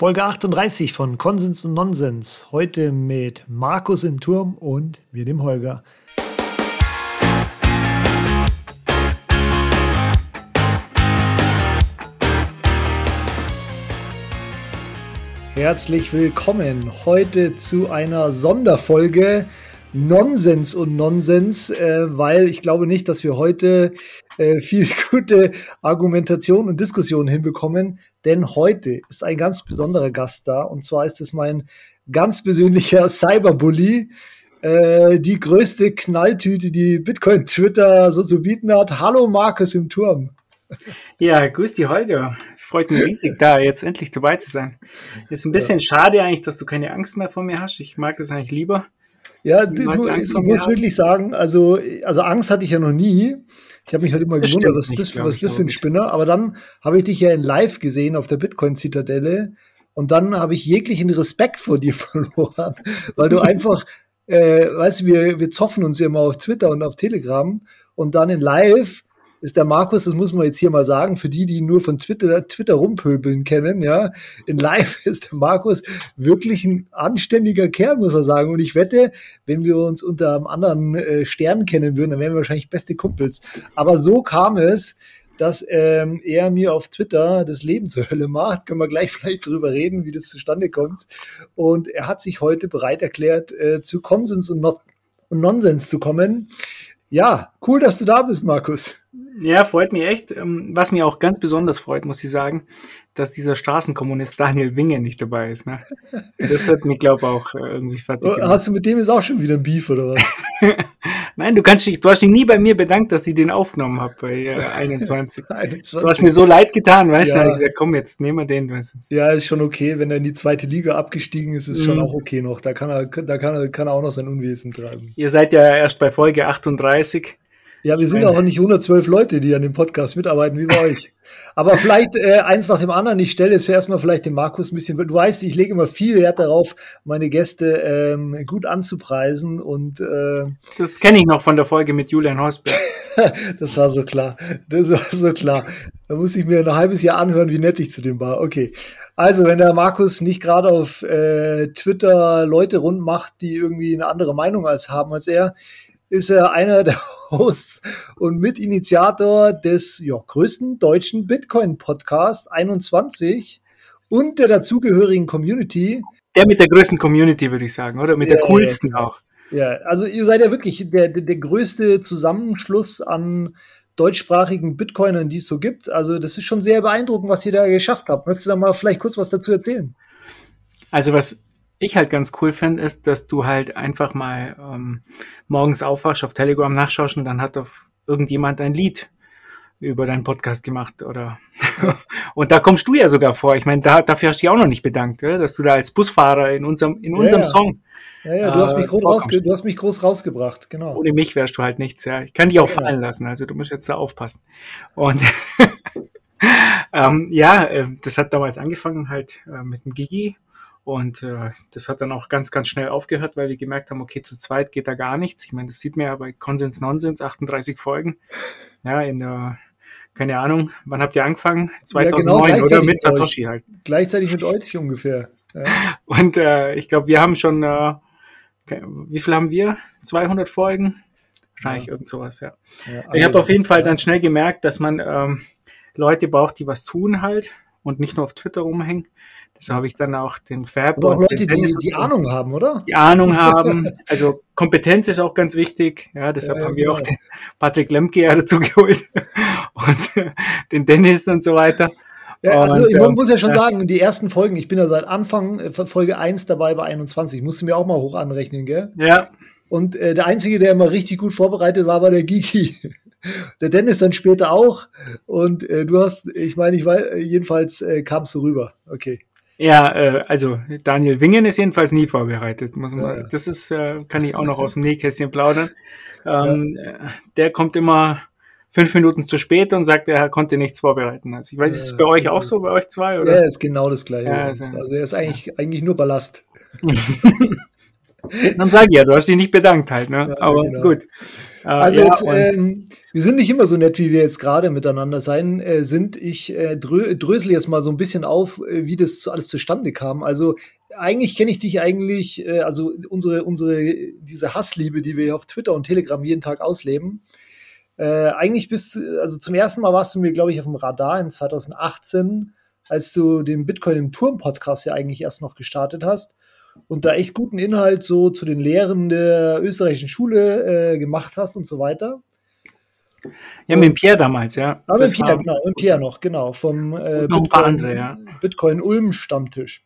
Folge 38 von Konsens und Nonsens. Heute mit Markus im Turm und mir, dem Holger. Herzlich willkommen heute zu einer Sonderfolge Nonsens und Nonsens, äh, weil ich glaube nicht, dass wir heute äh, viel gute Argumentation und Diskussion hinbekommen, denn heute ist ein ganz besonderer Gast da und zwar ist es mein ganz persönlicher Cyberbully, äh, die größte Knalltüte, die Bitcoin Twitter so zu bieten hat. Hallo Markus im Turm. Ja, grüß die Holger. Freut mich riesig, da jetzt endlich dabei zu sein. Ist ein bisschen ja. schade eigentlich, dass du keine Angst mehr vor mir hast. Ich mag das eigentlich lieber. Ja, du, du, ich muss wirklich sagen, also, also Angst hatte ich ja noch nie. Ich habe mich halt immer das gewundert, was, nicht, das, was ist das für ein Spinner. Aber dann habe ich dich ja in Live gesehen auf der Bitcoin-Zitadelle und dann habe ich jeglichen Respekt vor dir verloren, weil du einfach, äh, weißt du, wir, wir zoffen uns ja immer auf Twitter und auf Telegram und dann in Live ist der Markus, das muss man jetzt hier mal sagen, für die, die nur von Twitter, Twitter rumpöbeln kennen, ja, in Live ist der Markus wirklich ein anständiger Kerl, muss er sagen. Und ich wette, wenn wir uns unter einem anderen äh, Stern kennen würden, dann wären wir wahrscheinlich beste Kumpels. Aber so kam es, dass ähm, er mir auf Twitter das Leben zur Hölle macht. Können wir gleich vielleicht drüber reden, wie das zustande kommt. Und er hat sich heute bereit erklärt, äh, zu Konsens und, Not und Nonsens zu kommen. Ja, cool, dass du da bist, Markus. Ja, freut mich echt. Ähm, was mir auch ganz besonders freut, muss ich sagen, dass dieser Straßenkommunist Daniel Winge nicht dabei ist. Ne? Das hat mich, glaube ich, auch äh, irgendwie fertig oh, gemacht. Hast du mit dem jetzt auch schon wieder ein Beef oder was? Nein, du kannst dich, du hast dich nie bei mir bedankt, dass ich den aufgenommen habe bei äh, 21. 21. Du hast mir so leid getan, weißt du? Ja. Da habe ich gesagt, komm, jetzt nehmen wir den. Weißt Ja, ist schon okay. Wenn er in die zweite Liga abgestiegen ist, ist mhm. schon auch okay noch. Da kann er, da kann er, kann er auch noch sein Unwesen treiben. Ihr seid ja erst bei Folge 38. Ja, wir sind auch nicht 112 Leute, die an dem Podcast mitarbeiten, wie bei euch. Aber vielleicht äh, eins nach dem anderen. Ich stelle jetzt erstmal vielleicht den Markus ein bisschen. Du weißt, ich lege immer viel Wert darauf, meine Gäste ähm, gut anzupreisen. Und äh, das kenne ich noch von der Folge mit Julian Hausberg. das war so klar. Das war so klar. Da muss ich mir ein halbes Jahr anhören, wie nett ich zu dem war. Okay. Also, wenn der Markus nicht gerade auf äh, Twitter Leute rund macht, die irgendwie eine andere Meinung als haben als er, ist er einer der Hosts und Mitinitiator des ja, größten deutschen Bitcoin-Podcasts 21 und der dazugehörigen Community. Der mit der größten Community, würde ich sagen, oder? Mit ja, der coolsten ja, auch. Ja, also ihr seid ja wirklich der, der, der größte Zusammenschluss an deutschsprachigen Bitcoinern, die es so gibt. Also das ist schon sehr beeindruckend, was ihr da geschafft habt. Möchtest du da mal vielleicht kurz was dazu erzählen? Also was ich halt ganz cool finde, ist, dass du halt einfach mal ähm, morgens aufwachst, auf Telegram nachschaust und dann hat auf irgendjemand ein Lied über deinen Podcast gemacht oder und da kommst du ja sogar vor. Ich meine, da, dafür hast du dich auch noch nicht bedankt, ja? dass du da als Busfahrer in unserem in unserem ja, Song. Ja, ja, du hast mich groß rausge du hast mich groß rausgebracht, genau. Ohne mich wärst du halt nichts, ja. Ich kann dich auch ja. fallen lassen, also du musst jetzt da aufpassen. Und ähm, ja, äh, das hat damals angefangen halt äh, mit dem Gigi und äh, das hat dann auch ganz, ganz schnell aufgehört, weil wir gemerkt haben, okay, zu zweit geht da gar nichts. Ich meine, das sieht man ja bei Konsens Nonsens, 38 Folgen. Ja, in der, keine Ahnung, wann habt ihr angefangen? 2009 ja, genau, oder mit Satoshi halt. Gleichzeitig mit euch ungefähr. Ja. Und äh, ich glaube, wir haben schon, äh, wie viel haben wir? 200 Folgen? Wahrscheinlich ja. irgend sowas, ja. ja ich habe auf jeden Fall dann schnell gemerkt, dass man ähm, Leute braucht, die was tun halt und nicht nur auf Twitter rumhängen. So habe ich dann auch den Fab. Aber auch Leute, die, die Ahnung haben, oder? Die Ahnung haben. Also Kompetenz ist auch ganz wichtig. Ja, deshalb ja, haben wir genau. auch den Patrick Lemke dazu geholt und äh, den Dennis und so weiter. Ja, also und, ich ähm, muss ja schon ja. sagen, die ersten Folgen, ich bin ja seit Anfang äh, von Folge 1 dabei bei 21, musste mir auch mal hoch anrechnen, gell? Ja. Und äh, der Einzige, der immer richtig gut vorbereitet war, war der Gigi. Der Dennis dann später auch. Und äh, du hast, ich meine, ich weiß, jedenfalls äh, kamst du rüber. Okay. Ja, äh, also Daniel Wingen ist jedenfalls nie vorbereitet. Muss man, ja. Das ist, äh, kann ich auch noch aus dem Nähkästchen plaudern. Ähm, ja. Der kommt immer fünf Minuten zu spät und sagt, er konnte nichts vorbereiten. Also ich weiß, ist es bei euch auch so, bei euch zwei? Oder? Ja, ist genau das gleiche. Also, also er ist eigentlich, eigentlich nur Ballast. Dann sag ich ja, du hast dich nicht bedankt halt, ne? Aber genau. gut. Also ja, jetzt, ähm, wir sind nicht immer so nett, wie wir jetzt gerade miteinander sein äh, sind. Ich äh, drö drösel jetzt mal so ein bisschen auf, äh, wie das alles zustande kam. Also eigentlich kenne ich dich eigentlich, äh, also unsere, unsere, diese Hassliebe, die wir auf Twitter und Telegram jeden Tag ausleben. Äh, eigentlich bist du, also zum ersten Mal warst du mir, glaube ich, auf dem Radar in 2018, als du den Bitcoin im Turm Podcast ja eigentlich erst noch gestartet hast und da echt guten Inhalt so zu den Lehren der österreichischen Schule äh, gemacht hast und so weiter. Ja, mit Pierre damals, ja. Ah, mit Pierre, genau, mit Pierre noch, genau, vom äh, Bitcoin, andere, ja. Bitcoin Ulm Stammtisch.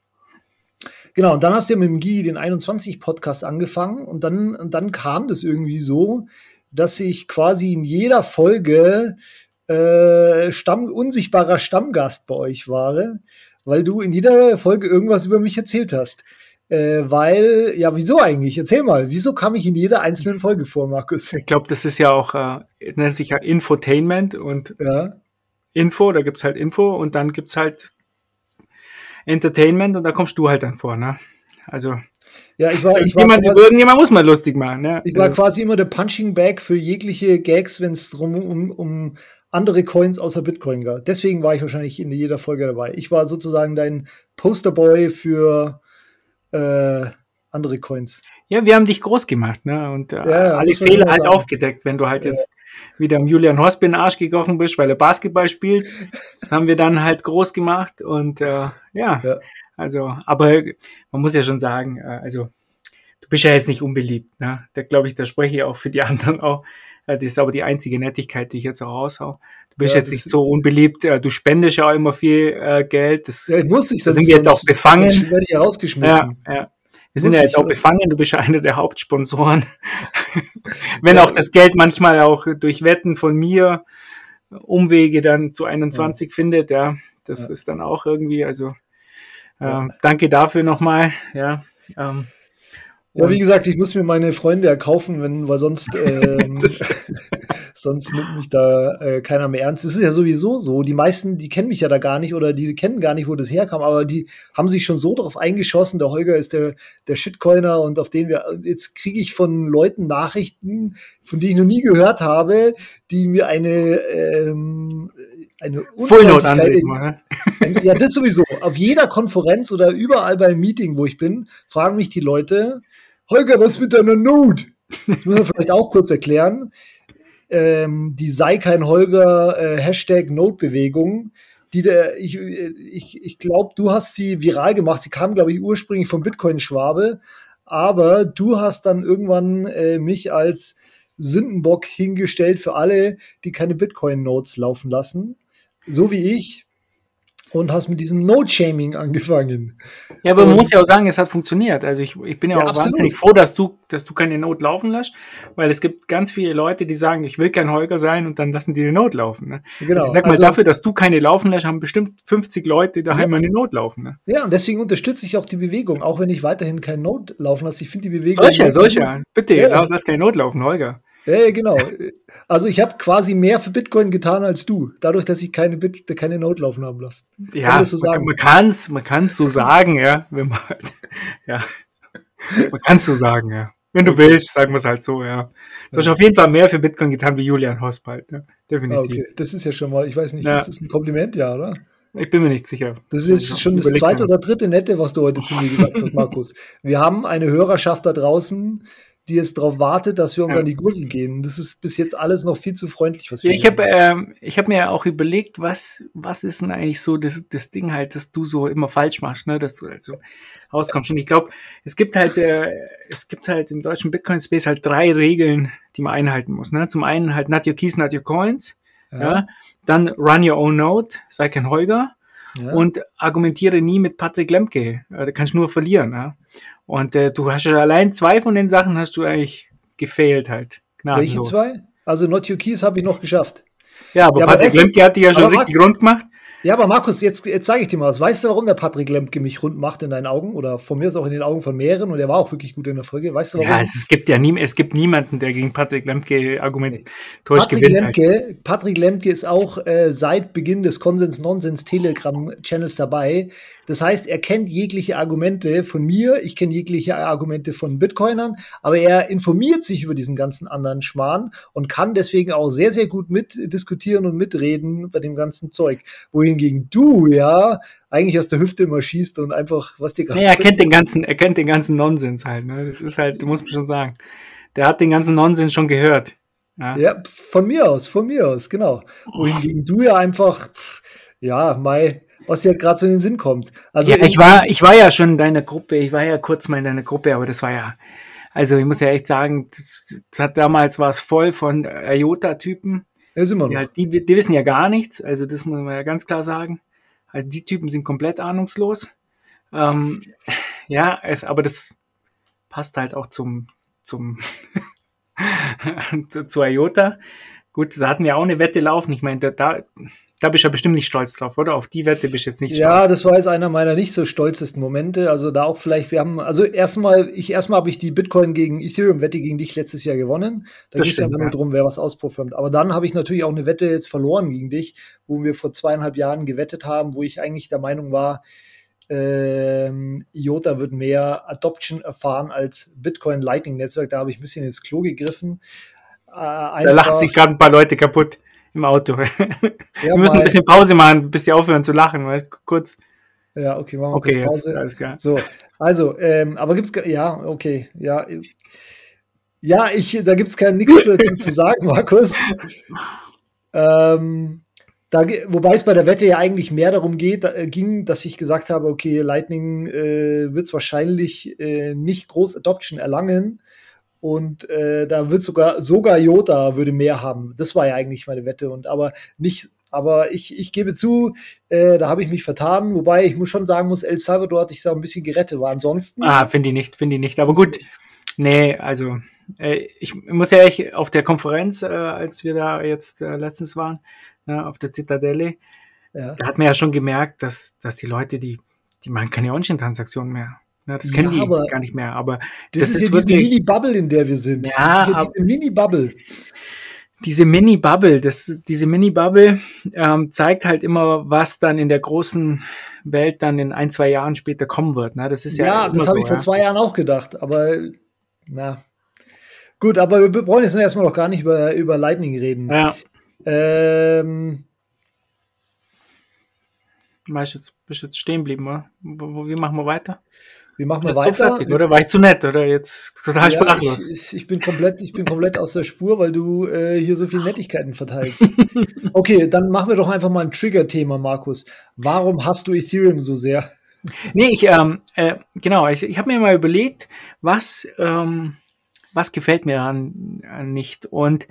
Genau, und dann hast du ja mit dem Guy den 21 Podcast angefangen und dann, und dann kam das irgendwie so, dass ich quasi in jeder Folge äh, Stamm, unsichtbarer Stammgast bei euch war, weil du in jeder Folge irgendwas über mich erzählt hast. Äh, weil, ja, wieso eigentlich? Erzähl mal, wieso kam ich in jeder einzelnen Folge vor, Markus? Ich glaube, das ist ja auch, äh, nennt sich ja Infotainment und ja. Info, da gibt es halt Info und dann gibt es halt Entertainment und da kommst du halt dann vor, ne? Also. Ja, ich war, ich war quasi, irgendjemand muss mal lustig machen. Ne? Ich war quasi immer der Punching Bag für jegliche Gags, wenn es drum um, um andere Coins außer Bitcoin geht. Deswegen war ich wahrscheinlich in jeder Folge dabei. Ich war sozusagen dein Posterboy für äh, andere Coins. Ja, wir haben dich groß gemacht, ne? Und äh, ja, alle Fehler halt sagen. aufgedeckt. Wenn du halt ja. jetzt wieder am Julian Horst in den Arsch gekochen bist, weil er Basketball spielt, haben wir dann halt groß gemacht und äh, ja, ja, also, aber man muss ja schon sagen, äh, also du bist ja jetzt nicht unbeliebt, ne? Da glaube ich, da spreche ich auch für die anderen auch. Äh, das ist aber die einzige Nettigkeit, die ich jetzt auch raushau. Du bist ja, jetzt nicht so unbeliebt, äh, du spendest ja auch immer viel äh, Geld. Das, ja, muss ich, sonst, sind wir jetzt auch befangen. werde ich rausgeschmissen. Ja, ja. Wir sind ja jetzt auch befangen, du bist ja einer der Hauptsponsoren. Wenn auch das Geld manchmal auch durch Wetten von mir Umwege dann zu 21 ja. findet, ja, das ist dann auch irgendwie, also äh, danke dafür nochmal, ja. Ähm, ja, wie gesagt, ich muss mir meine Freunde erkaufen, wenn, weil sonst, ähm, sonst nimmt mich da äh, keiner mehr ernst. Es ist ja sowieso so. Die meisten, die kennen mich ja da gar nicht oder die kennen gar nicht, wo das herkam, aber die haben sich schon so darauf eingeschossen. Der Holger ist der, der Shitcoiner und auf den wir, jetzt kriege ich von Leuten Nachrichten, von denen ich noch nie gehört habe, die mir eine, ähm, eine Unfreundlichkeit. In, ja, das sowieso. Auf jeder Konferenz oder überall beim Meeting, wo ich bin, fragen mich die Leute, Holger, was mit deiner Note? Das muss man vielleicht auch kurz erklären. Ähm, die sei kein Holger äh, Hashtag Note-Bewegung, die der, ich, ich, ich glaube, du hast sie viral gemacht. Sie kam, glaube ich, ursprünglich vom Bitcoin-Schwabe, aber du hast dann irgendwann äh, mich als Sündenbock hingestellt für alle, die keine Bitcoin-Notes laufen lassen. So wie ich und hast mit diesem No-Shaming angefangen. Ja, aber und, man muss ja auch sagen, es hat funktioniert. Also ich, ich bin ja, ja auch absolut. wahnsinnig froh, dass du, dass du keine Not laufen lässt, weil es gibt ganz viele Leute, die sagen, ich will kein Holger sein und dann lassen die die Not laufen. Ne? Genau. Also ich sag mal, also, dafür, dass du keine laufen lässt, haben bestimmt 50 Leute daheim ja. eine Not laufen. Ne? Ja, und deswegen unterstütze ich auch die Bewegung, auch wenn ich weiterhin keine Not laufen lasse. Ich finde die Bewegung. Solche, solche. Bitte, ja. lass keine Not laufen, Holger. Ja, genau. Also ich habe quasi mehr für Bitcoin getan als du, dadurch, dass ich keine, Bit keine Note laufen haben lassen. Ja, so sagen? man kann es man kann's so sagen, ja. Wenn man, halt, ja. Man kann es so sagen, ja. Wenn du willst, sagen wir es halt so, ja. Du ja. hast auf jeden Fall mehr für Bitcoin getan wie Julian Hospalt, ja. definitiv. Okay, das ist ja schon mal, ich weiß nicht, ja. ist das ein Kompliment, ja, oder? Ich bin mir nicht sicher. Das ist schon das zweite oder dritte Nette, was du heute zu mir gesagt hast, Markus. Wir haben eine Hörerschaft da draußen, die jetzt darauf wartet, dass wir uns ja. an die Gurgel gehen. Das ist bis jetzt alles noch viel zu freundlich, was wir ja, Ich habe ähm, ich hab mir ja auch überlegt, was, was ist denn eigentlich so das, das Ding halt, dass du so immer falsch machst, ne? dass du halt so rauskommst. Und ich glaube, es gibt halt, äh, es gibt halt im deutschen Bitcoin-Space halt drei Regeln, die man einhalten muss. Ne? Zum einen halt not your keys, not your coins. Ja. ja? Dann run your own node, sei kein Holger. Ja. Und argumentiere nie mit Patrick Lemke. Da kannst du nur verlieren. Ja? Und äh, du hast ja allein zwei von den Sachen hast du eigentlich gefailt halt. Welche zwei? Also Not Your Keys habe ich noch geschafft. Ja, aber ja, Patrick Lemke hat die ja schon richtig rund gemacht. Ja, aber Markus, jetzt, jetzt zeige ich dir mal was. Weißt du, warum der Patrick Lemke mich rund macht in deinen Augen? Oder von mir ist auch in den Augen von mehreren und er war auch wirklich gut in der Folge. Weißt du warum? Ja, es, es gibt ja nie, es gibt niemanden, der gegen Patrick Lemke argumentiert. Patrick gewinnt. Lemke, Patrick Lemke ist auch äh, seit Beginn des Konsens-Nonsens-Telegram-Channels dabei. Das heißt, er kennt jegliche Argumente von mir, ich kenne jegliche Argumente von Bitcoinern, aber er informiert sich über diesen ganzen anderen Schmarrn und kann deswegen auch sehr, sehr gut mitdiskutieren und mitreden bei dem ganzen Zeug. Wohingegen du, ja, eigentlich aus der Hüfte immer schießt und einfach, was dir gerade. Nee, er kennt den ganzen, er kennt den ganzen Nonsens halt, ne? Das ist halt, du musst mir schon sagen. Der hat den ganzen Nonsens schon gehört. Ja, ja von mir aus, von mir aus, genau. Wohingegen du ja einfach, ja, Mai, was dir gerade so in den Sinn kommt. Also ja, ich war, ich war ja schon in deiner Gruppe, ich war ja kurz mal in deiner Gruppe, aber das war ja, also ich muss ja echt sagen, das, das hat damals war es voll von IOTA-Typen. Ja, sind wir noch. Ja, die, die wissen ja gar nichts, also das muss man ja ganz klar sagen. Also die Typen sind komplett ahnungslos. Ähm, ja, es, aber das passt halt auch zum, zum zu, zu IOTA. Gut, da hatten wir auch eine Wette laufen. Ich meine, da, da, da bist du ja bestimmt nicht stolz drauf, oder? Auf die Wette bist du jetzt nicht stolz. Ja, das war jetzt einer meiner nicht so stolzesten Momente. Also da auch vielleicht, wir haben, also erstmal, ich erstmal habe ich die Bitcoin gegen Ethereum-Wette gegen dich letztes Jahr gewonnen. Da ging es ja nur darum, wer was ausperformt. Aber dann habe ich natürlich auch eine Wette jetzt verloren gegen dich, wo wir vor zweieinhalb Jahren gewettet haben, wo ich eigentlich der Meinung war, ähm, IOTA wird mehr Adoption erfahren als Bitcoin Lightning Netzwerk. Da habe ich ein bisschen ins Klo gegriffen. Äh, da lachen sich gerade ein paar Leute kaputt im Auto. Ja, wir müssen ein bisschen Pause machen, bis die aufhören zu lachen, weil kurz. Ja, okay, machen wir okay, kurz Pause. Jetzt, alles klar. So, also, ähm, aber gibt's ja, okay, ja. Ja, ich, da gibt's kein nichts dazu zu sagen, Markus. Ähm, da, wobei es bei der Wette ja eigentlich mehr darum geht, da, ging, dass ich gesagt habe, okay, Lightning äh, wird es wahrscheinlich äh, nicht groß Adoption erlangen. Und äh, da wird sogar, sogar Jota würde mehr haben. Das war ja eigentlich meine Wette. Und aber nicht, aber ich, ich gebe zu, äh, da habe ich mich vertan. Wobei ich muss schon sagen muss, El Salvador hat sich da ein bisschen gerettet. War ansonsten. Ah, finde ich nicht, finde ich nicht. Aber gut. Nee, also äh, ich muss ja echt auf der Konferenz, äh, als wir da jetzt äh, letztens waren, ne, auf der Zitadelle, ja. da hat man ja schon gemerkt, dass, dass die Leute, die, die machen keine On-Chain-Transaktionen mehr. Ja, das kennen ja, die gar nicht mehr. Aber das, das ist, ja wirklich, diese Mini-Bubble, in der wir sind. Ja, ja diese Mini-Bubble. Diese Mini-Bubble, diese Mini-Bubble ähm, zeigt halt immer, was dann in der großen Welt dann in ein, zwei Jahren später kommen wird. Ne? Das ist ja, ja das habe so, ich vor zwei Jahren auch gedacht, aber na. Gut, aber wir wollen jetzt erstmal noch gar nicht über, über Lightning reden. Ja. Ähm, Bist du jetzt stehen geblieben, oder? Wie machen wir weiter? Wie machen wir weiter? So fertig, oder war ich zu nett oder jetzt total ja, sprachlos? Ich, ich, bin komplett, ich bin komplett aus der Spur, weil du äh, hier so viele Nettigkeiten verteilst. okay, dann machen wir doch einfach mal ein Trigger-Thema, Markus. Warum hast du Ethereum so sehr? Nee, ich, ähm, äh, genau, ich, ich habe mir mal überlegt, was, ähm, was gefällt mir an, an nicht. Und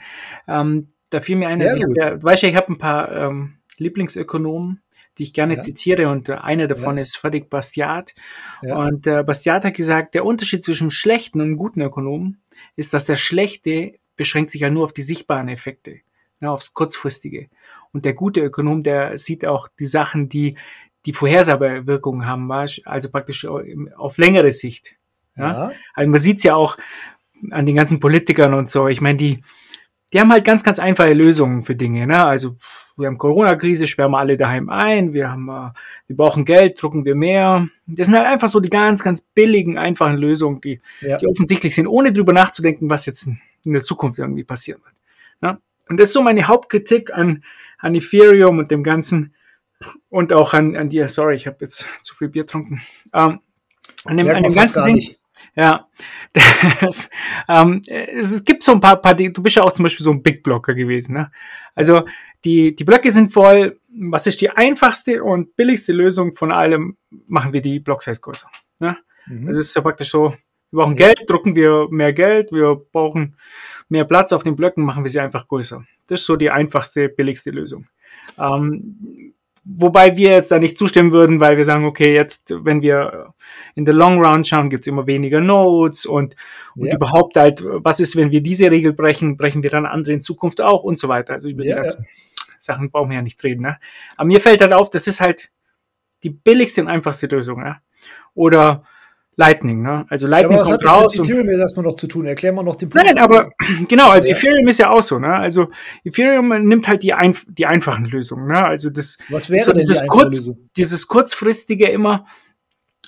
ähm, da fiel mir ein, also ich ja, weißt du, ich habe ein paar ähm, Lieblingsökonomen, die ich gerne ja. zitiere und äh, einer davon ja. ist Fredrik Bastiat. Ja. Und äh, Bastiat hat gesagt, der Unterschied zwischen schlechten und guten Ökonomen ist, dass der schlechte beschränkt sich ja nur auf die sichtbaren Effekte, ne, aufs kurzfristige. Und der gute Ökonom, der sieht auch die Sachen, die die vorhersehbare Wirkungen haben, also praktisch auf längere Sicht. Ja? Also man sieht es ja auch an den ganzen Politikern und so. Ich meine, die, die haben halt ganz, ganz einfache Lösungen für Dinge. Ne? Also wir haben Corona-Krise, sperren wir alle daheim ein, wir haben, äh, wir brauchen Geld, drucken wir mehr. Das sind halt einfach so die ganz, ganz billigen, einfachen Lösungen, die, ja. die offensichtlich sind, ohne drüber nachzudenken, was jetzt in der Zukunft irgendwie passieren wird. Ja? Und das ist so meine Hauptkritik an, an Ethereum und dem Ganzen und auch an, an dir. Sorry, ich habe jetzt zu viel Bier getrunken. Ähm, an dem, an dem ganzen Ding. Nicht. Ja, das, ähm, es gibt so ein paar, paar, du bist ja auch zum Beispiel so ein Big Blocker gewesen. Ne? Also die, die Blöcke sind voll. Was ist die einfachste und billigste Lösung von allem? Machen wir die Block-Size größer. Ne? Mhm. Das ist ja praktisch so, wir brauchen ja. Geld, drucken wir mehr Geld, wir brauchen mehr Platz auf den Blöcken, machen wir sie einfach größer. Das ist so die einfachste, billigste Lösung. Ähm, Wobei wir jetzt da nicht zustimmen würden, weil wir sagen, okay, jetzt, wenn wir in the long run schauen, gibt es immer weniger Nodes und, und ja. überhaupt halt, was ist, wenn wir diese Regel brechen, brechen wir dann andere in Zukunft auch und so weiter. Also über ja, die ganzen ja. Sachen brauchen wir ja nicht reden. Ne? Aber mir fällt halt auf, das ist halt die billigste und einfachste Lösung. Ne? Oder Lightning, ne? Also Lightning ja, kommt raus. Mit Ethereum erstmal noch zu tun. Erklären wir noch den Punkt. Nein, aber genau, also ja. Ethereum ist ja auch so, ne? Also Ethereum nimmt halt die, ein, die einfachen Lösungen, ne? Also das Was wäre so dieses, die kurz, dieses kurzfristige immer,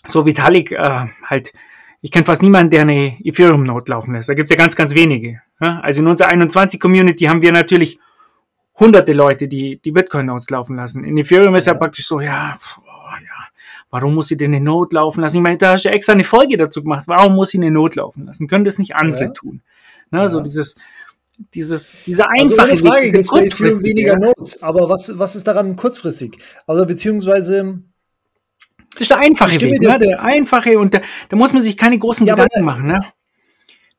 so Vitalik äh, halt, ich kenne fast niemanden, der eine Ethereum-Note laufen lässt. Da gibt's ja ganz, ganz wenige. Ne? Also in unserer 21-Community haben wir natürlich hunderte Leute, die die Bitcoin-Notes laufen lassen. In Ethereum ist ja, ja praktisch so, ja, Warum muss sie denn eine Not laufen lassen? Ich meine, da hast du ja extra eine Folge dazu gemacht. Warum muss sie eine Not laufen lassen? Können das nicht andere ja. tun? Ne, ja. So dieses, dieses, dieser also einfache also Frage, Weg, diese kurzfristig. weniger Notes, aber was, was ist daran kurzfristig? Also beziehungsweise das ist der einfache Weg, ne? der einfache und da, da muss man sich keine großen ja, Gedanken machen. Ne?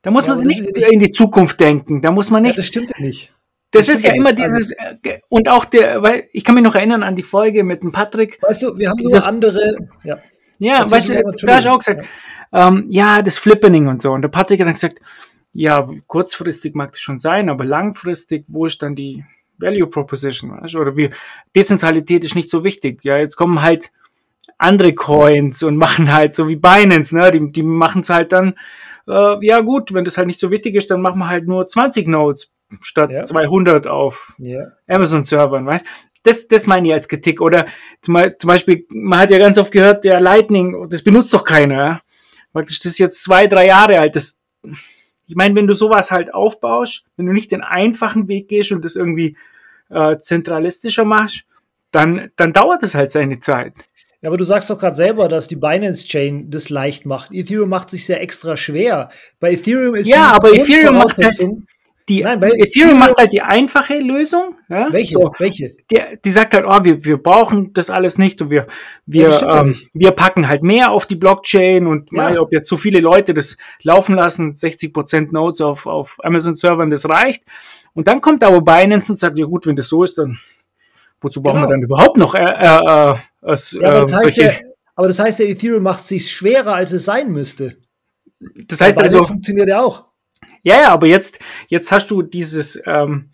Da muss ja, man sich nicht in die Zukunft denken. Da muss man nicht. Ja, das stimmt nicht. Das, ist ja immer dieses, äh, und auch der, weil ich kann mich noch erinnern an die Folge mit dem Patrick. Weißt du, wir haben dieses, nur andere, ja. Ja, weißt du, da hast du auch gesagt, ja. Ähm, ja, das Flippening und so. Und der Patrick hat dann gesagt, ja, kurzfristig mag das schon sein, aber langfristig, wo ist dann die Value Proposition? Weißt du? Oder wie, Dezentralität ist nicht so wichtig. Ja, jetzt kommen halt andere Coins und machen halt so wie Binance, ne? Die, die machen es halt dann, äh, ja gut, wenn das halt nicht so wichtig ist, dann machen wir halt nur 20 Nodes statt ja. 200 auf ja. Amazon-Servern, weißt das, das meine ich als Kritik. Oder zum, zum, Beispiel, man hat ja ganz oft gehört, der Lightning, das benutzt doch keiner. Praktisch, das ist jetzt zwei, drei Jahre alt. Das, ich meine, wenn du sowas halt aufbaust, wenn du nicht den einfachen Weg gehst und das irgendwie äh, zentralistischer machst, dann, dann dauert es halt seine Zeit. Ja, aber du sagst doch gerade selber, dass die Binance Chain das leicht macht. Ethereum macht sich sehr extra schwer. Bei Ethereum ist ja, die aber Ethereum macht halt, die Nein, Ethereum, macht halt die einfache Lösung. Ja? Welche? So, Welche? Die, die sagt halt, oh, wir, wir brauchen das alles nicht und wir, wir, ja, ähm, wir packen halt mehr auf die Blockchain und ja. mal, ob jetzt so viele Leute das laufen lassen, 60% Nodes auf, auf Amazon-Servern, das reicht. Und dann kommt aber Binance und sagt, ja gut, wenn das so ist, dann wozu brauchen genau. wir dann überhaupt noch äh, äh, äh, äh, ja, aber, das heißt ja, aber das heißt, der Ethereum macht es sich schwerer, als es sein müsste. Das heißt also, funktioniert ja auch. Ja, ja, aber jetzt, jetzt hast du dieses, ähm,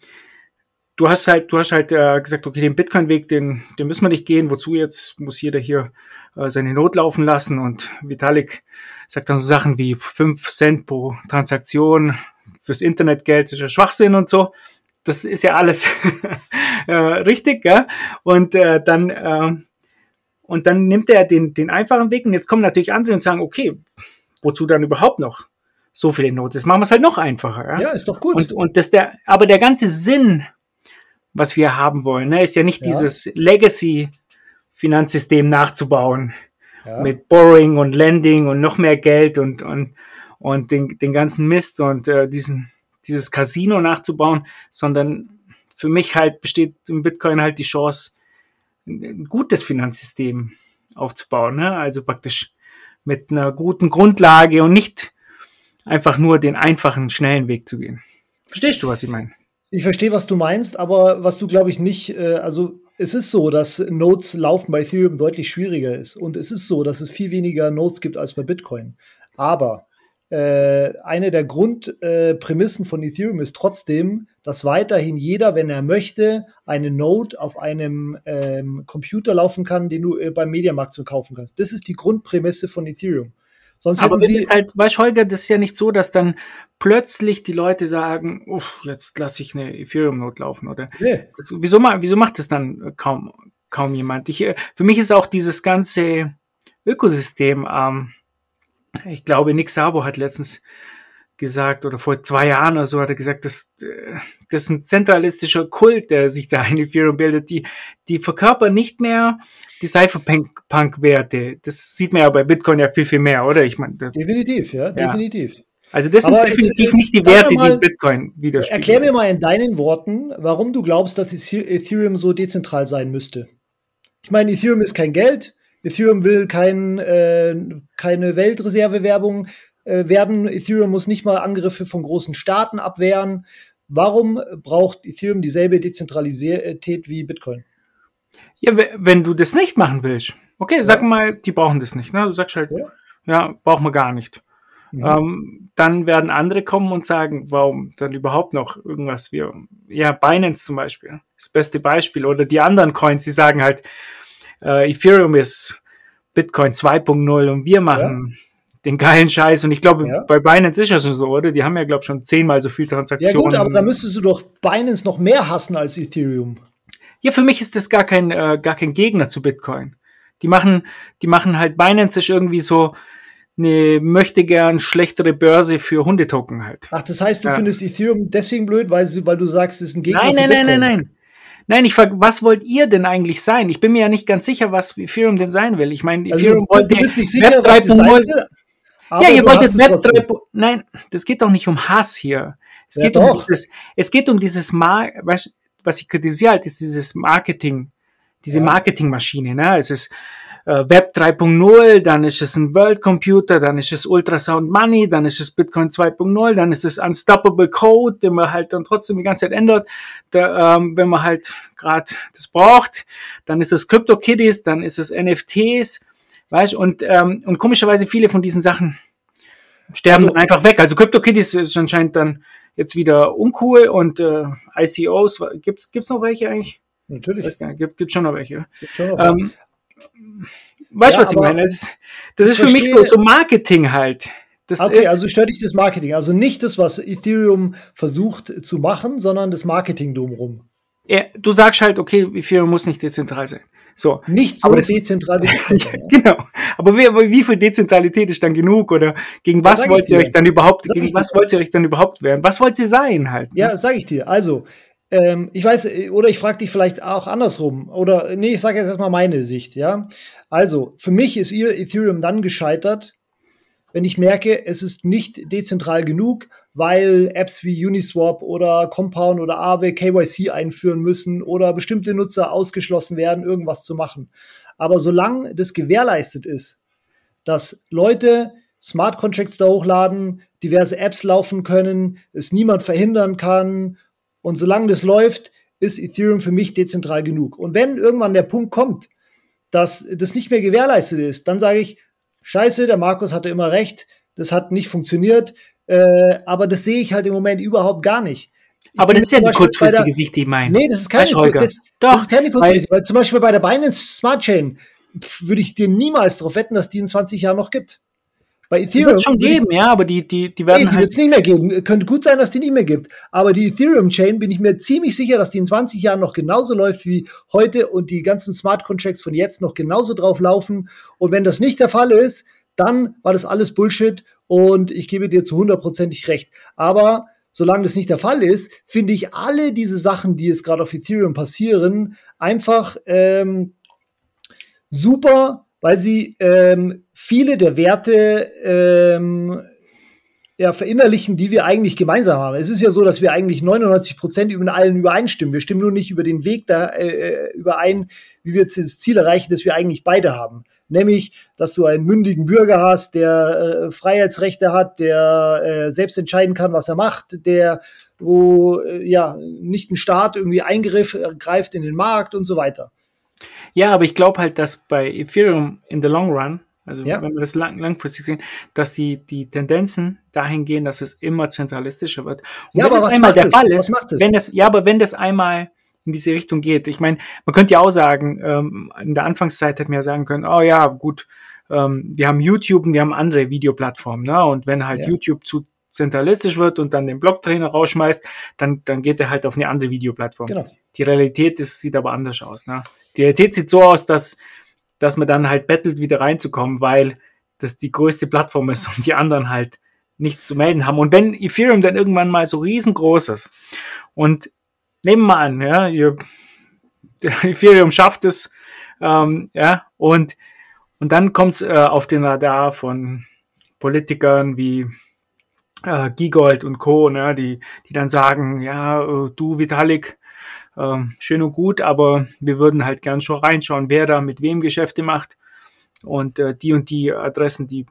du hast halt, du hast halt äh, gesagt, okay, den Bitcoin-Weg, den, den müssen wir nicht gehen. Wozu jetzt muss jeder hier äh, seine Not laufen lassen? Und Vitalik sagt dann so Sachen wie fünf Cent pro Transaktion fürs Internetgeld ist ja Schwachsinn und so. Das ist ja alles äh, richtig, ja. Und äh, dann äh, und dann nimmt er den, den einfachen Weg und jetzt kommen natürlich andere und sagen, okay, wozu dann überhaupt noch so viele Notes. Jetzt machen wir es halt noch einfacher. Ja, ja ist doch gut. Und, und das der, aber der ganze Sinn, was wir haben wollen, ne, ist ja nicht ja. dieses Legacy-Finanzsystem nachzubauen. Ja. Mit Borrowing und Lending und noch mehr Geld und, und, und den, den ganzen Mist und äh, diesen, dieses Casino nachzubauen, sondern für mich halt besteht im Bitcoin halt die Chance, ein gutes Finanzsystem aufzubauen. Ne? Also praktisch mit einer guten Grundlage und nicht einfach nur den einfachen, schnellen Weg zu gehen. Verstehst du, was ich meine? Ich verstehe, was du meinst, aber was du, glaube ich, nicht, äh, also es ist so, dass Nodes laufen bei Ethereum deutlich schwieriger ist. Und es ist so, dass es viel weniger Nodes gibt als bei Bitcoin. Aber äh, eine der Grundprämissen äh, von Ethereum ist trotzdem, dass weiterhin jeder, wenn er möchte, eine Node auf einem ähm, Computer laufen kann, den du äh, beim Mediamarkt so kaufen kannst. Das ist die Grundprämisse von Ethereum. Sonst aber hätten sie halt, weißt Holger, das ist ja nicht so, dass dann plötzlich die Leute sagen, uff, jetzt lasse ich eine Ethereum-Note laufen, oder? Nee. Das, wieso, wieso macht das dann kaum, kaum jemand? Ich, äh, für mich ist auch dieses ganze Ökosystem, ähm, ich glaube, Nick Sabo hat letztens gesagt, oder vor zwei Jahren oder so hat er gesagt, das, äh, das ist ein zentralistischer Kult, der sich da in Ethereum bildet. Die, die verkörpern nicht mehr die Cypherpunk-Werte. Das sieht man ja bei Bitcoin ja viel, viel mehr, oder? Ich meine, definitiv, ja, definitiv. Also das sind Aber definitiv jetzt, nicht die Werte, mal, die Bitcoin widerspiegeln. Erklär mir mal in deinen Worten, warum du glaubst, dass Ethereum so dezentral sein müsste. Ich meine, Ethereum ist kein Geld. Ethereum will kein, äh, keine Weltreservewerbung äh, werden. Ethereum muss nicht mal Angriffe von großen Staaten abwehren. Warum braucht Ethereum dieselbe Dezentralität wie Bitcoin? Ja, wenn du das nicht machen willst. Okay, sag ja. mal, die brauchen das nicht. Ne? Du sagst halt, ja, ja brauchen wir gar nicht. Mhm. Ähm, dann werden andere kommen und sagen, warum dann überhaupt noch irgendwas wie, ja, Binance zum Beispiel, das beste Beispiel, oder die anderen Coins, die sagen halt, äh, Ethereum ist Bitcoin 2.0 und wir machen ja. Den geilen Scheiß. Und ich glaube, ja. bei Binance ist das schon so, oder? Die haben ja, glaube ich, schon zehnmal so viel Transaktionen. Ja gut, aber da müsstest du doch Binance noch mehr hassen als Ethereum. Ja, für mich ist das gar kein, äh, gar kein Gegner zu Bitcoin. Die machen, die machen halt, Binance ist irgendwie so, eine möchte gern schlechtere Börse für Hundetoken halt. Ach, das heißt, du ja. findest Ethereum deswegen blöd, weil, weil du sagst, es ist ein Gegner nein, nein, für Bitcoin? Nein, nein, nein, nein. Nein, ich frage, was wollt ihr denn eigentlich sein? Ich bin mir ja nicht ganz sicher, was Ethereum denn sein will. Ich meine, also, Ethereum wollte Web 3.0. Ja, ihr wolltet Web 3. Nein, das geht doch nicht um Hass hier. Es ja, geht doch. um dieses, es geht um dieses Mar was, was ich kritisiere halt, ist dieses Marketing, diese ja. Marketingmaschine, ne? Es ist, äh, Web 3.0, dann ist es ein World Computer, dann ist es Ultrasound Money, dann ist es Bitcoin 2.0, dann ist es Unstoppable Code, den man halt dann trotzdem die ganze Zeit ändert, da, ähm, wenn man halt gerade das braucht. Dann ist es CryptoKitties, dann ist es NFTs, weißt und ähm, und komischerweise viele von diesen Sachen sterben also, einfach weg. Also CryptoKitties ist anscheinend dann jetzt wieder uncool und äh, ICOs gibt's gibt's noch welche eigentlich? Natürlich. Gibt, gibt schon noch welche. Gibt schon noch ähm, weißt du, ja, was ich meine? Das ist, das ist für mich so, so Marketing halt. Das okay, also stört dich das Marketing. Also nicht das, was Ethereum versucht zu machen, sondern das Marketing drumherum. Ja, du sagst halt, okay, Ethereum muss nicht dezentral sein. So. Nicht so das, dezentral ja. Genau. Aber wie, wie, viel Dezentralität ist dann genug? Oder gegen was wollt ihr euch dann überhaupt, sag gegen was wollt ihr euch dann überhaupt werden? Was wollt ihr sein halt? Ne? Ja, sag ich dir. Also, ähm, ich weiß, oder ich frage dich vielleicht auch andersrum. Oder nee, ich sage jetzt erstmal meine Sicht, ja. Also, für mich ist ihr Ethereum dann gescheitert, wenn ich merke, es ist nicht dezentral genug, weil Apps wie Uniswap oder Compound oder Aave KYC einführen müssen oder bestimmte Nutzer ausgeschlossen werden, irgendwas zu machen. Aber solange das gewährleistet ist, dass Leute Smart Contracts da hochladen, diverse Apps laufen können, es niemand verhindern kann und solange das läuft, ist Ethereum für mich dezentral genug. Und wenn irgendwann der Punkt kommt, dass das nicht mehr gewährleistet ist, dann sage ich, scheiße, der Markus hatte immer recht, das hat nicht funktioniert, äh, aber das sehe ich halt im Moment überhaupt gar nicht. Ich aber das ist ja die kurzfristige der, Sicht, die ich meine. Nee, das ist keine, das, Doch, das ist keine kurzfristige, weil, weil zum Beispiel bei der Binance Smart Chain würde ich dir niemals darauf wetten, dass die in 20 Jahren noch gibt. Bei Ethereum. Wird schon geben, ja, aber die, die, die werden. Nee, die halt wird es nicht mehr geben. Könnte gut sein, dass die nicht mehr gibt. Aber die Ethereum-Chain bin ich mir ziemlich sicher, dass die in 20 Jahren noch genauso läuft wie heute und die ganzen Smart Contracts von jetzt noch genauso drauf laufen. Und wenn das nicht der Fall ist, dann war das alles Bullshit und ich gebe dir zu hundertprozentig recht. Aber solange das nicht der Fall ist, finde ich alle diese Sachen, die jetzt gerade auf Ethereum passieren, einfach ähm, super weil sie ähm, viele der Werte ähm, ja, verinnerlichen, die wir eigentlich gemeinsam haben. Es ist ja so, dass wir eigentlich 99 Prozent über allen übereinstimmen. Wir stimmen nur nicht über den Weg da äh, überein, wie wir das Ziel erreichen, das wir eigentlich beide haben. Nämlich, dass du einen mündigen Bürger hast, der äh, Freiheitsrechte hat, der äh, selbst entscheiden kann, was er macht, der wo äh, ja nicht ein Staat irgendwie eingreift in den Markt und so weiter. Ja, aber ich glaube halt, dass bei Ethereum in the long run, also ja. wenn wir das lang, langfristig sehen, dass die, die Tendenzen dahin gehen, dass es immer zentralistischer wird. Und ja, wenn aber das einmal der Fall ist, wenn das, ja, aber wenn das einmal in diese Richtung geht, ich meine, man könnte ja auch sagen, ähm, in der Anfangszeit hätten wir ja sagen können, oh ja, gut, ähm, wir haben YouTube und wir haben andere Videoplattformen, ne? Und wenn halt ja. YouTube zu zentralistisch wird und dann den Blocktrainer rausschmeißt, dann, dann geht er halt auf eine andere Videoplattform. Genau. Die Realität ist, sieht aber anders aus. Ne? Die Realität sieht so aus, dass, dass man dann halt bettelt, wieder reinzukommen, weil das die größte Plattform ist und die anderen halt nichts zu melden haben. Und wenn Ethereum dann irgendwann mal so riesengroß ist und nehmen wir an, ja, ihr, Ethereum schafft es, ähm, ja, und, und dann kommt es äh, auf den Radar von Politikern wie äh, Gigold und Co., ne, die, die dann sagen, ja, äh, du Vitalik, äh, schön und gut, aber wir würden halt gern schon reinschauen, wer da mit wem Geschäfte macht und äh, die und die Adressen, die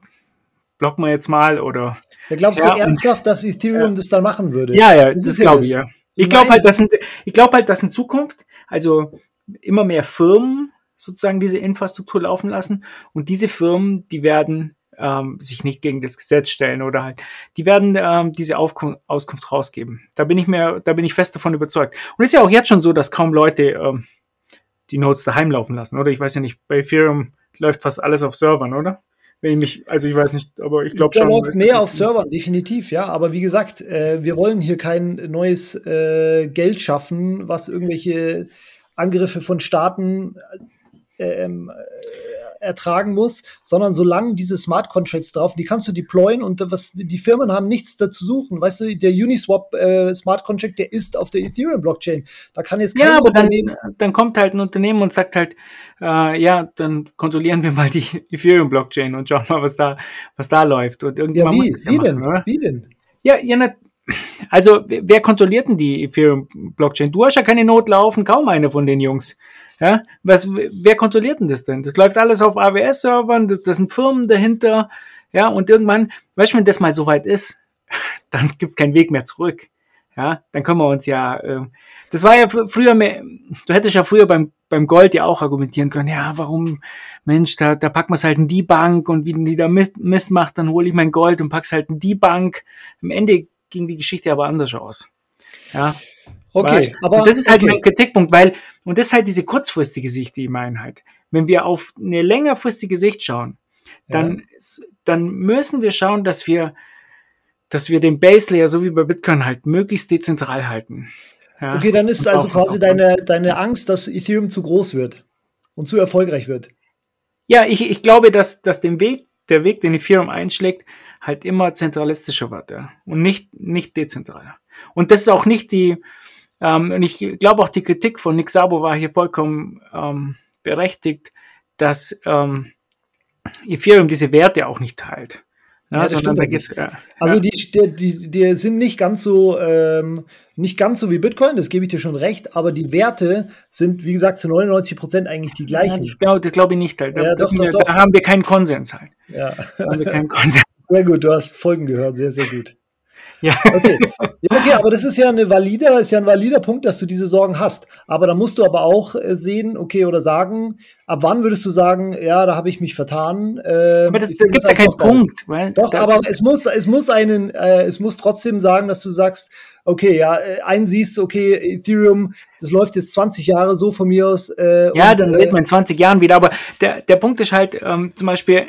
blocken wir jetzt mal oder. Ja, glaubst ja, du ernsthaft, dass Ethereum ja, das dann machen würde? Ja, ja, das, das glaube ich, ja. Ich glaube halt, dass in, ich glaube halt, dass in Zukunft, also immer mehr Firmen sozusagen diese Infrastruktur laufen lassen und diese Firmen, die werden ähm, sich nicht gegen das Gesetz stellen oder halt, die werden ähm, diese Aufkunft, Auskunft rausgeben. Da bin ich mir, da bin ich fest davon überzeugt. Und es ist ja auch jetzt schon so, dass kaum Leute ähm, die Nodes daheim laufen lassen, oder? Ich weiß ja nicht, bei Ethereum läuft fast alles auf Servern, oder? Wenn ich mich, also ich weiß nicht, aber ich glaube schon. Läuft mehr auf Servern, definitiv, ja. Aber wie gesagt, äh, wir wollen hier kein neues äh, Geld schaffen, was irgendwelche Angriffe von Staaten äh, ähm, ertragen muss, sondern solange diese Smart Contracts drauf, die kannst du deployen und was die Firmen haben nichts dazu suchen. Weißt du, der Uniswap äh, Smart Contract, der ist auf der Ethereum Blockchain. Da kann jetzt kein ja, aber Unternehmen dann, dann kommt halt ein Unternehmen und sagt halt, äh, ja, dann kontrollieren wir mal die Ethereum Blockchain und schauen mal, was da was da läuft. Und irgendwann ja, wie? muss ja wie machen, denn? Oder? Wie denn? Ja, ja, na, also wer kontrolliert denn die Ethereum Blockchain? Du hast ja keine Not laufen, kaum eine von den Jungs. Ja, was, wer kontrolliert denn das denn? Das läuft alles auf AWS-Servern, das, das, sind Firmen dahinter. Ja, und irgendwann, weißt du, wenn das mal so weit ist, dann gibt's keinen Weg mehr zurück. Ja, dann können wir uns ja, äh, das war ja früher mehr, du hättest ja früher beim, beim Gold ja auch argumentieren können, ja, warum, Mensch, da, da wir es halt in die Bank und wie die da Mist, Mist macht, dann hole ich mein Gold und pack's halt in die Bank. Am Ende ging die Geschichte aber anders aus. Ja, Okay, aber und das ist halt okay. mein Kritikpunkt, weil, und das ist halt diese kurzfristige Sicht, die ich meine halt. Wenn wir auf eine längerfristige Sicht schauen, dann, ja. dann müssen wir schauen, dass wir, dass wir den Base Layer, so wie bei Bitcoin halt, möglichst dezentral halten. Ja? Okay, dann ist also quasi deine, deine Angst, dass Ethereum zu groß wird und zu erfolgreich wird. Ja, ich, ich glaube, dass, dass den Weg, der Weg, den Ethereum einschlägt, halt immer zentralistischer wird, ja. Und nicht, nicht dezentraler. Und das ist auch nicht die, ähm, und ich glaube auch die Kritik von Nick Sabo war hier vollkommen ähm, berechtigt, dass ähm, Ethereum diese Werte auch nicht teilt. Ja, ja, da ja, also die, die, die sind nicht ganz so ähm, nicht ganz so wie Bitcoin, das gebe ich dir schon recht, aber die Werte sind, wie gesagt, zu 99 Prozent eigentlich die gleichen. das glaube glaub ich nicht halt. Da, doch, doch, wir, doch. da, haben wir keinen Konsens halt. Ja. Da haben wir keinen Konsens. Sehr gut, du hast Folgen gehört, sehr, sehr gut. Ja. Okay. Ja, okay, aber das ist ja eine valide, ist ja ein valider Punkt, dass du diese Sorgen hast. Aber da musst du aber auch äh, sehen, okay, oder sagen, ab wann würdest du sagen, ja, da habe ich mich vertan. Äh, aber das, da gibt es ja keinen Punkt. Weil doch, aber es muss, es muss einen, äh, es muss trotzdem sagen, dass du sagst, okay, ja, äh, einsiehst, okay, Ethereum, das läuft jetzt 20 Jahre so von mir aus. Äh, ja, und, dann reden wir in 20 Jahren wieder. Aber der, der Punkt ist halt ähm, zum Beispiel,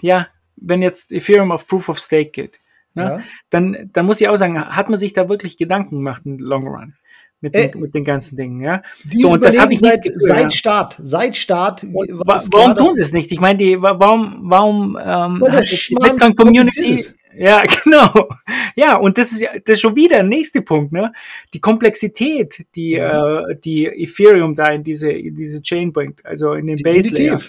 ja, wenn jetzt Ethereum auf Proof of Stake geht Ne? Ja. Dann, dann muss ich auch sagen, hat man sich da wirklich Gedanken gemacht im Long Run? Mit, den, äh, mit den ganzen Dingen, ja. Die so, und das habe ich seit, Gefühl, seit ja. Start, seit Start. Wa warum tun sie es nicht? Ich meine, die, warum, warum ähm, hat die Bitcoin Community, ja, genau. Ja, und das ist ja, das ist schon wieder der nächste Punkt, ne? Die Komplexität, die, ja. äh, die Ethereum da in diese, in diese Chain bringt, also in den Base Layer.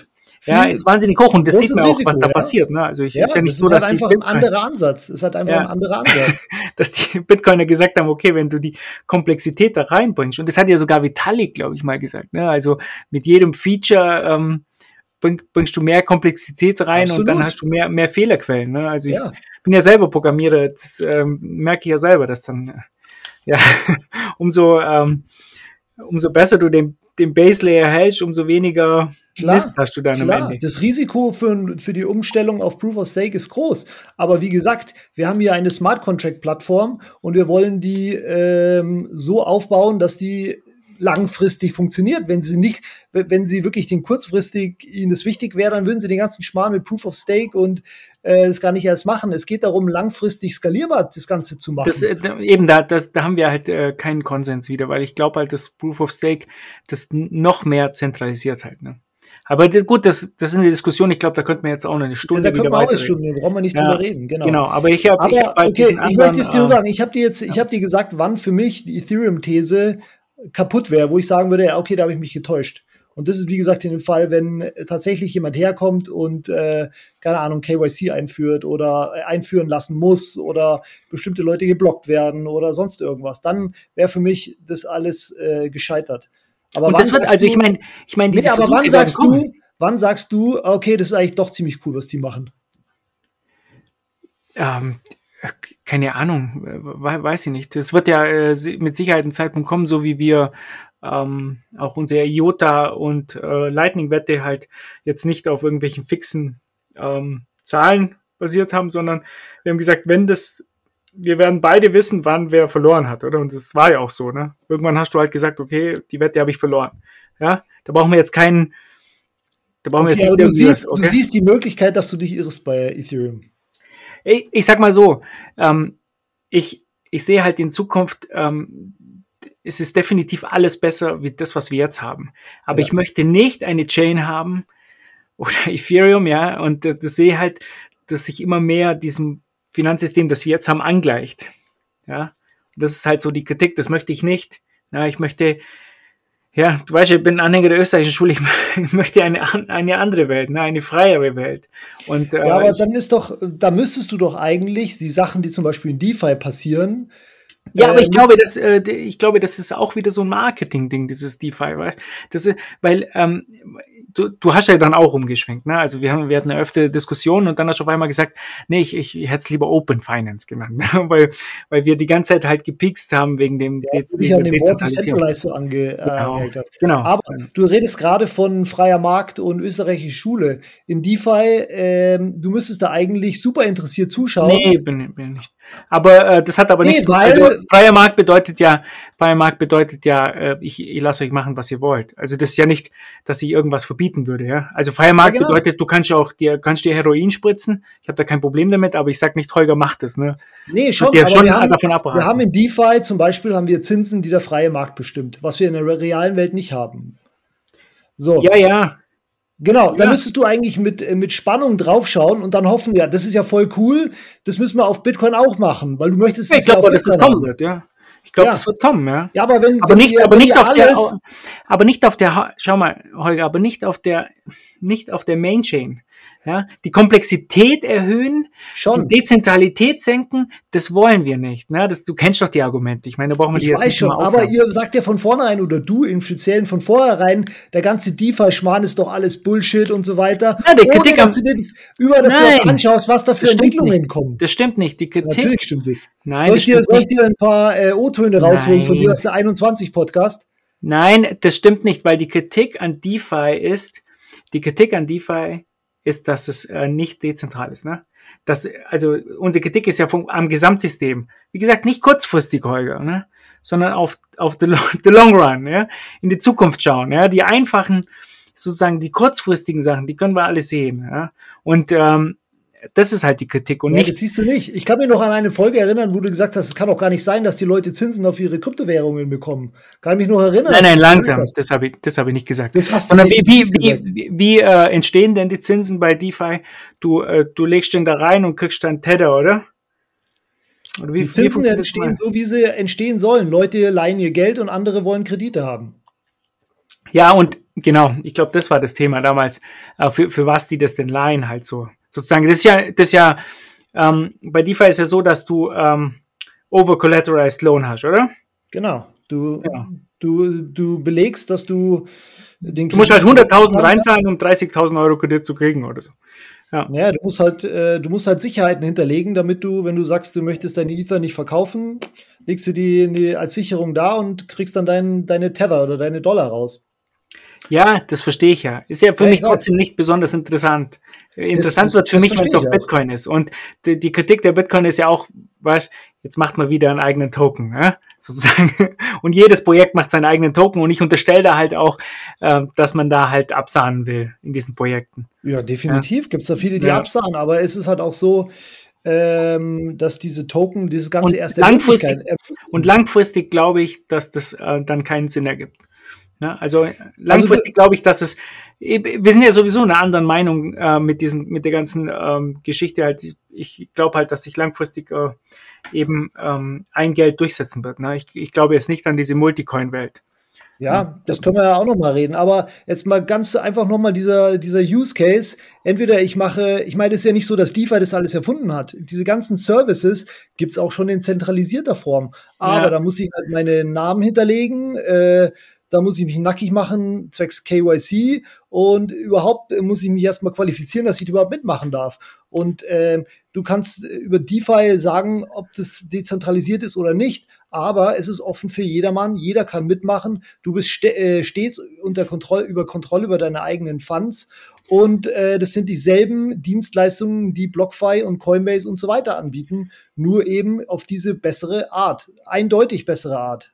Ja, ist wahnsinnig hoch und das sieht man auch, Risiko, was da ja. passiert. Ne? Also ich, ja, ist ja nicht so, dass halt einfach ein anderer Ansatz. Es hat einfach ja. ein anderer Ansatz. dass die Bitcoiner gesagt haben, okay, wenn du die Komplexität da reinbringst, und das hat ja sogar Vitalik, glaube ich, mal gesagt. Ne? Also mit jedem Feature ähm, bring, bringst du mehr Komplexität rein Absolut. und dann hast du mehr, mehr Fehlerquellen. Ne? Also ich ja. bin ja selber Programmierer, das ähm, merke ich ja selber, dass dann ja umso ähm, umso besser du den den Base Layer hältst, umso weniger klar, Mist hast du dann klar. am Ende. Das Risiko für, für die Umstellung auf Proof of Stake ist groß. Aber wie gesagt, wir haben hier eine Smart Contract Plattform und wir wollen die ähm, so aufbauen, dass die langfristig funktioniert. Wenn sie nicht, wenn sie wirklich den kurzfristig ihnen das wichtig wäre, dann würden sie den ganzen Schmarrn mit Proof of Stake und äh, das gar nicht erst machen. Es geht darum, langfristig skalierbar das Ganze zu machen. Das, äh, eben da, das, da haben wir halt äh, keinen Konsens wieder, weil ich glaube halt, dass Proof of Stake das noch mehr zentralisiert halt. Ne? Aber das, gut, das, das ist eine Diskussion. Ich glaube, da könnten wir jetzt auch noch eine Stunde ja, da wieder weiter. Stunde, da brauchen wir nicht ja, drüber reden. Genau. genau. Aber ich habe, ich, hab halt okay, ich möchte es dir nur sagen. Ich habe dir jetzt, ich habe dir gesagt, wann für mich die Ethereum-These kaputt wäre, wo ich sagen würde, ja, okay, da habe ich mich getäuscht. Und das ist, wie gesagt, in dem Fall, wenn tatsächlich jemand herkommt und, äh, keine Ahnung, KYC einführt oder einführen lassen muss oder bestimmte Leute geblockt werden oder sonst irgendwas, dann wäre für mich das alles äh, gescheitert. Aber und das wird, also ich meine, ich meine, nee, aber wann sagst du, wann sagst du, okay, das ist eigentlich doch ziemlich cool, was die machen? Ähm, keine Ahnung, weiß ich nicht. Es wird ja äh, mit Sicherheit ein Zeitpunkt kommen, so wie wir ähm, auch unsere IOTA und äh, Lightning-Wette halt jetzt nicht auf irgendwelchen fixen ähm, Zahlen basiert haben, sondern wir haben gesagt, wenn das, wir werden beide wissen, wann wer verloren hat, oder? Und das war ja auch so, ne? Irgendwann hast du halt gesagt, okay, die Wette habe ich verloren. Ja, da brauchen wir jetzt keinen, da brauchen okay, wir jetzt nicht du, siehst, okay? du siehst die Möglichkeit, dass du dich irrst bei Ethereum. Ich, ich sag mal so, ähm, ich, ich sehe halt in Zukunft, ähm, es ist definitiv alles besser wie das, was wir jetzt haben. Aber ja. ich möchte nicht eine Chain haben oder Ethereum, ja, und das sehe halt, dass sich immer mehr diesem Finanzsystem, das wir jetzt haben, angleicht. Ja, das ist halt so die Kritik, das möchte ich nicht. Ja, ich möchte, ja, du weißt, ich bin Anhänger der österreichischen Schule, ich möchte eine, eine andere Welt, ne, eine freiere Welt. Und, äh, ja, aber dann ist doch, da müsstest du doch eigentlich die Sachen, die zum Beispiel in DeFi passieren, ja, aber ich ähm, glaube, dass äh, ich glaube, das ist auch wieder so ein Marketing-Ding, dieses DeFi, weil, das, ist, weil ähm, du, du hast ja dann auch umgeschwenkt, ne? Also wir haben, wir hatten eine öfter Diskussion und dann hast du auf einmal gesagt, nee, ich, ich, ich hätte es lieber Open Finance genannt, weil, weil wir die ganze Zeit halt gepikst haben wegen dem ja, De ich an dem Wort Decentralized so ange, äh, genau. Äh, genau. Aber du redest gerade von freier Markt und österreichische Schule. In DeFi, ähm, du müsstest da eigentlich super interessiert zuschauen. Nee, bin, bin nicht. Aber äh, das hat aber nee, nichts. Also freier Markt bedeutet ja, freier Markt bedeutet ja, äh, ich, ich lasse euch machen, was ihr wollt. Also das ist ja nicht, dass ich irgendwas verbieten würde. Ja? Also freier Markt ja, genau. bedeutet, du kannst ja auch dir, kannst dir Heroin spritzen. Ich habe da kein Problem damit, aber ich sag nicht, Holger macht das. Ne? Nee, schon. Aber schon wir, haben, wir haben in DeFi zum Beispiel haben wir Zinsen, die der freie Markt bestimmt, was wir in der realen Welt nicht haben. So. Ja, ja. Genau, ja. da müsstest du eigentlich mit, äh, mit Spannung draufschauen und dann hoffen, ja, das ist ja voll cool, das müssen wir auf Bitcoin auch machen, weil du möchtest ja, Ich glaube, ja dass das kommen wird, ja. Ich glaube, ja. das wird kommen, ja. Ja, aber wenn, aber wenn nicht, wir, aber nicht auf der, aber nicht auf der, schau mal, Holger, aber nicht auf der, nicht auf der Main Chain ja, die Komplexität erhöhen, Schon. die Dezentralität senken, das wollen wir nicht. Ne? Das, du kennst doch die Argumente. Ich meine, da brauchen wir die jetzt weiß schon, aber ihr sagt ja von vornherein oder du im Speziellen von vornherein, der ganze DeFi-Schmarrn ist doch alles Bullshit und so weiter. Ja, die Kritik ohne, dass du dir das, über das Nein, anschaust, was da für Entwicklungen nicht. kommen. Das stimmt nicht. Die Kritik. Natürlich stimmt das. Nein, soll, ich dir, soll ich dir ein paar äh, O-Töne rausholen von dir aus der 21 Podcast? Nein, das stimmt nicht, weil die Kritik an DeFi ist, die Kritik an DeFi ist, dass es äh, nicht dezentral ist. Ne? Das, also unsere Kritik ist ja vom, am Gesamtsystem. Wie gesagt, nicht kurzfristig, Holger, ne? sondern auf, auf the, the long run, ja? in die Zukunft schauen. Ja? Die einfachen, sozusagen die kurzfristigen Sachen, die können wir alle sehen. Ja? Und ähm, das ist halt die Kritik und ja, nicht. Das siehst du nicht. Ich kann mir noch an eine Folge erinnern, wo du gesagt hast, es kann auch gar nicht sein, dass die Leute Zinsen auf ihre Kryptowährungen bekommen. Kann mich noch erinnern. Nein, nein, langsam. Das habe ich, das habe ich nicht gesagt. Das hast du Sondern nicht wie, wie, gesagt. wie, wie äh, entstehen denn die Zinsen bei DeFi? Du, äh, du legst den da rein und kriegst dann Tether, oder? oder wie, die Zinsen entstehen so, wie sie entstehen sollen. Leute leihen ihr Geld und andere wollen Kredite haben. Ja, und genau, ich glaube, das war das Thema damals, äh, für, für was die das denn leihen halt so sozusagen. Das ist ja, das ist ja, ähm, bei DeFi ist ja so, dass du ähm, over-collateralized Loan hast, oder? Genau. Du, ja. du, du belegst, dass du den Du musst halt 100.000 reinzahlen, um 30.000 Euro Kredit zu kriegen oder so. Ja. ja, du musst halt, äh, du musst halt Sicherheiten hinterlegen, damit du, wenn du sagst, du möchtest deine Ether nicht verkaufen, legst du die, die als Sicherung da und kriegst dann dein, deine Tether oder deine Dollar raus. Ja, das verstehe ich ja. Ist ja für ja, mich trotzdem nicht besonders interessant. Interessant das, wird für mich, wenn es auf Bitcoin ist. Und die, die, Kritik der Bitcoin ist ja auch, weißt, jetzt macht man wieder einen eigenen Token, ja? sozusagen. Und jedes Projekt macht seinen eigenen Token. Und ich unterstelle da halt auch, äh, dass man da halt absahnen will in diesen Projekten. Ja, definitiv. Ja. Gibt es da viele, die ja. absahnen. Aber es ist halt auch so, ähm, dass diese Token, dieses ganze und erste langfristig, Und langfristig glaube ich, dass das äh, dann keinen Sinn ergibt. Ja, also langfristig also, glaube ich, dass es, wir sind ja sowieso einer anderen Meinung äh, mit diesen, mit der ganzen ähm, Geschichte halt. Ich glaube halt, dass sich langfristig äh, eben ähm, ein Geld durchsetzen wird. Ne? Ich, ich glaube jetzt nicht an diese Multicoin-Welt. Ja, das können wir ja auch noch mal reden. Aber jetzt mal ganz einfach noch mal dieser, dieser Use Case. Entweder ich mache, ich meine, es ist ja nicht so, dass DeFi das alles erfunden hat. Diese ganzen Services gibt's auch schon in zentralisierter Form. Aber ja. da muss ich halt meine Namen hinterlegen, äh, da muss ich mich nackig machen, zwecks KYC und überhaupt muss ich mich erstmal qualifizieren, dass ich überhaupt mitmachen darf. Und äh, du kannst über DeFi sagen, ob das dezentralisiert ist oder nicht, aber es ist offen für jedermann, jeder kann mitmachen. Du bist ste äh, stets unter Kontrolle, über Kontrolle über deine eigenen Funds Und äh, das sind dieselben Dienstleistungen, die BlockFi und Coinbase und so weiter anbieten, nur eben auf diese bessere Art, eindeutig bessere Art.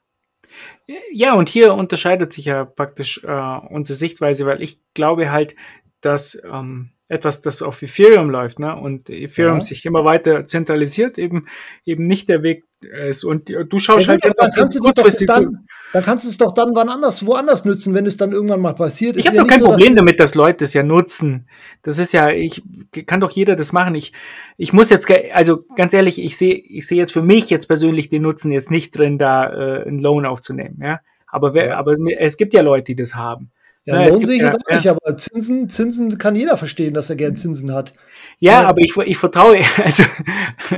Ja, und hier unterscheidet sich ja praktisch äh, unsere Sichtweise, weil ich glaube halt, dass ähm, etwas, das auf Ethereum läuft, ne? Und Ethereum ja. sich immer weiter zentralisiert, eben eben nicht der Weg ist. Und du schaust ja, halt jetzt auf das kurzfristig. Dann, dann kannst du es doch dann wann anders, woanders nutzen, wenn es dann irgendwann mal passiert. Ich habe ja doch kein so, Problem damit, dass Leute es ja nutzen. Das ist ja, ich kann doch jeder das machen. Ich ich muss jetzt, also ganz ehrlich, ich sehe ich sehe jetzt für mich jetzt persönlich den Nutzen jetzt nicht drin, da äh, einen Loan aufzunehmen, ja. Aber, wer, ja. aber es gibt ja Leute, die das haben. Ja, ja Lohn sehe ich jetzt auch nicht, aber Zinsen, Zinsen kann jeder verstehen, dass er gern Zinsen hat. Ja, ja. aber ich, ich vertraue, also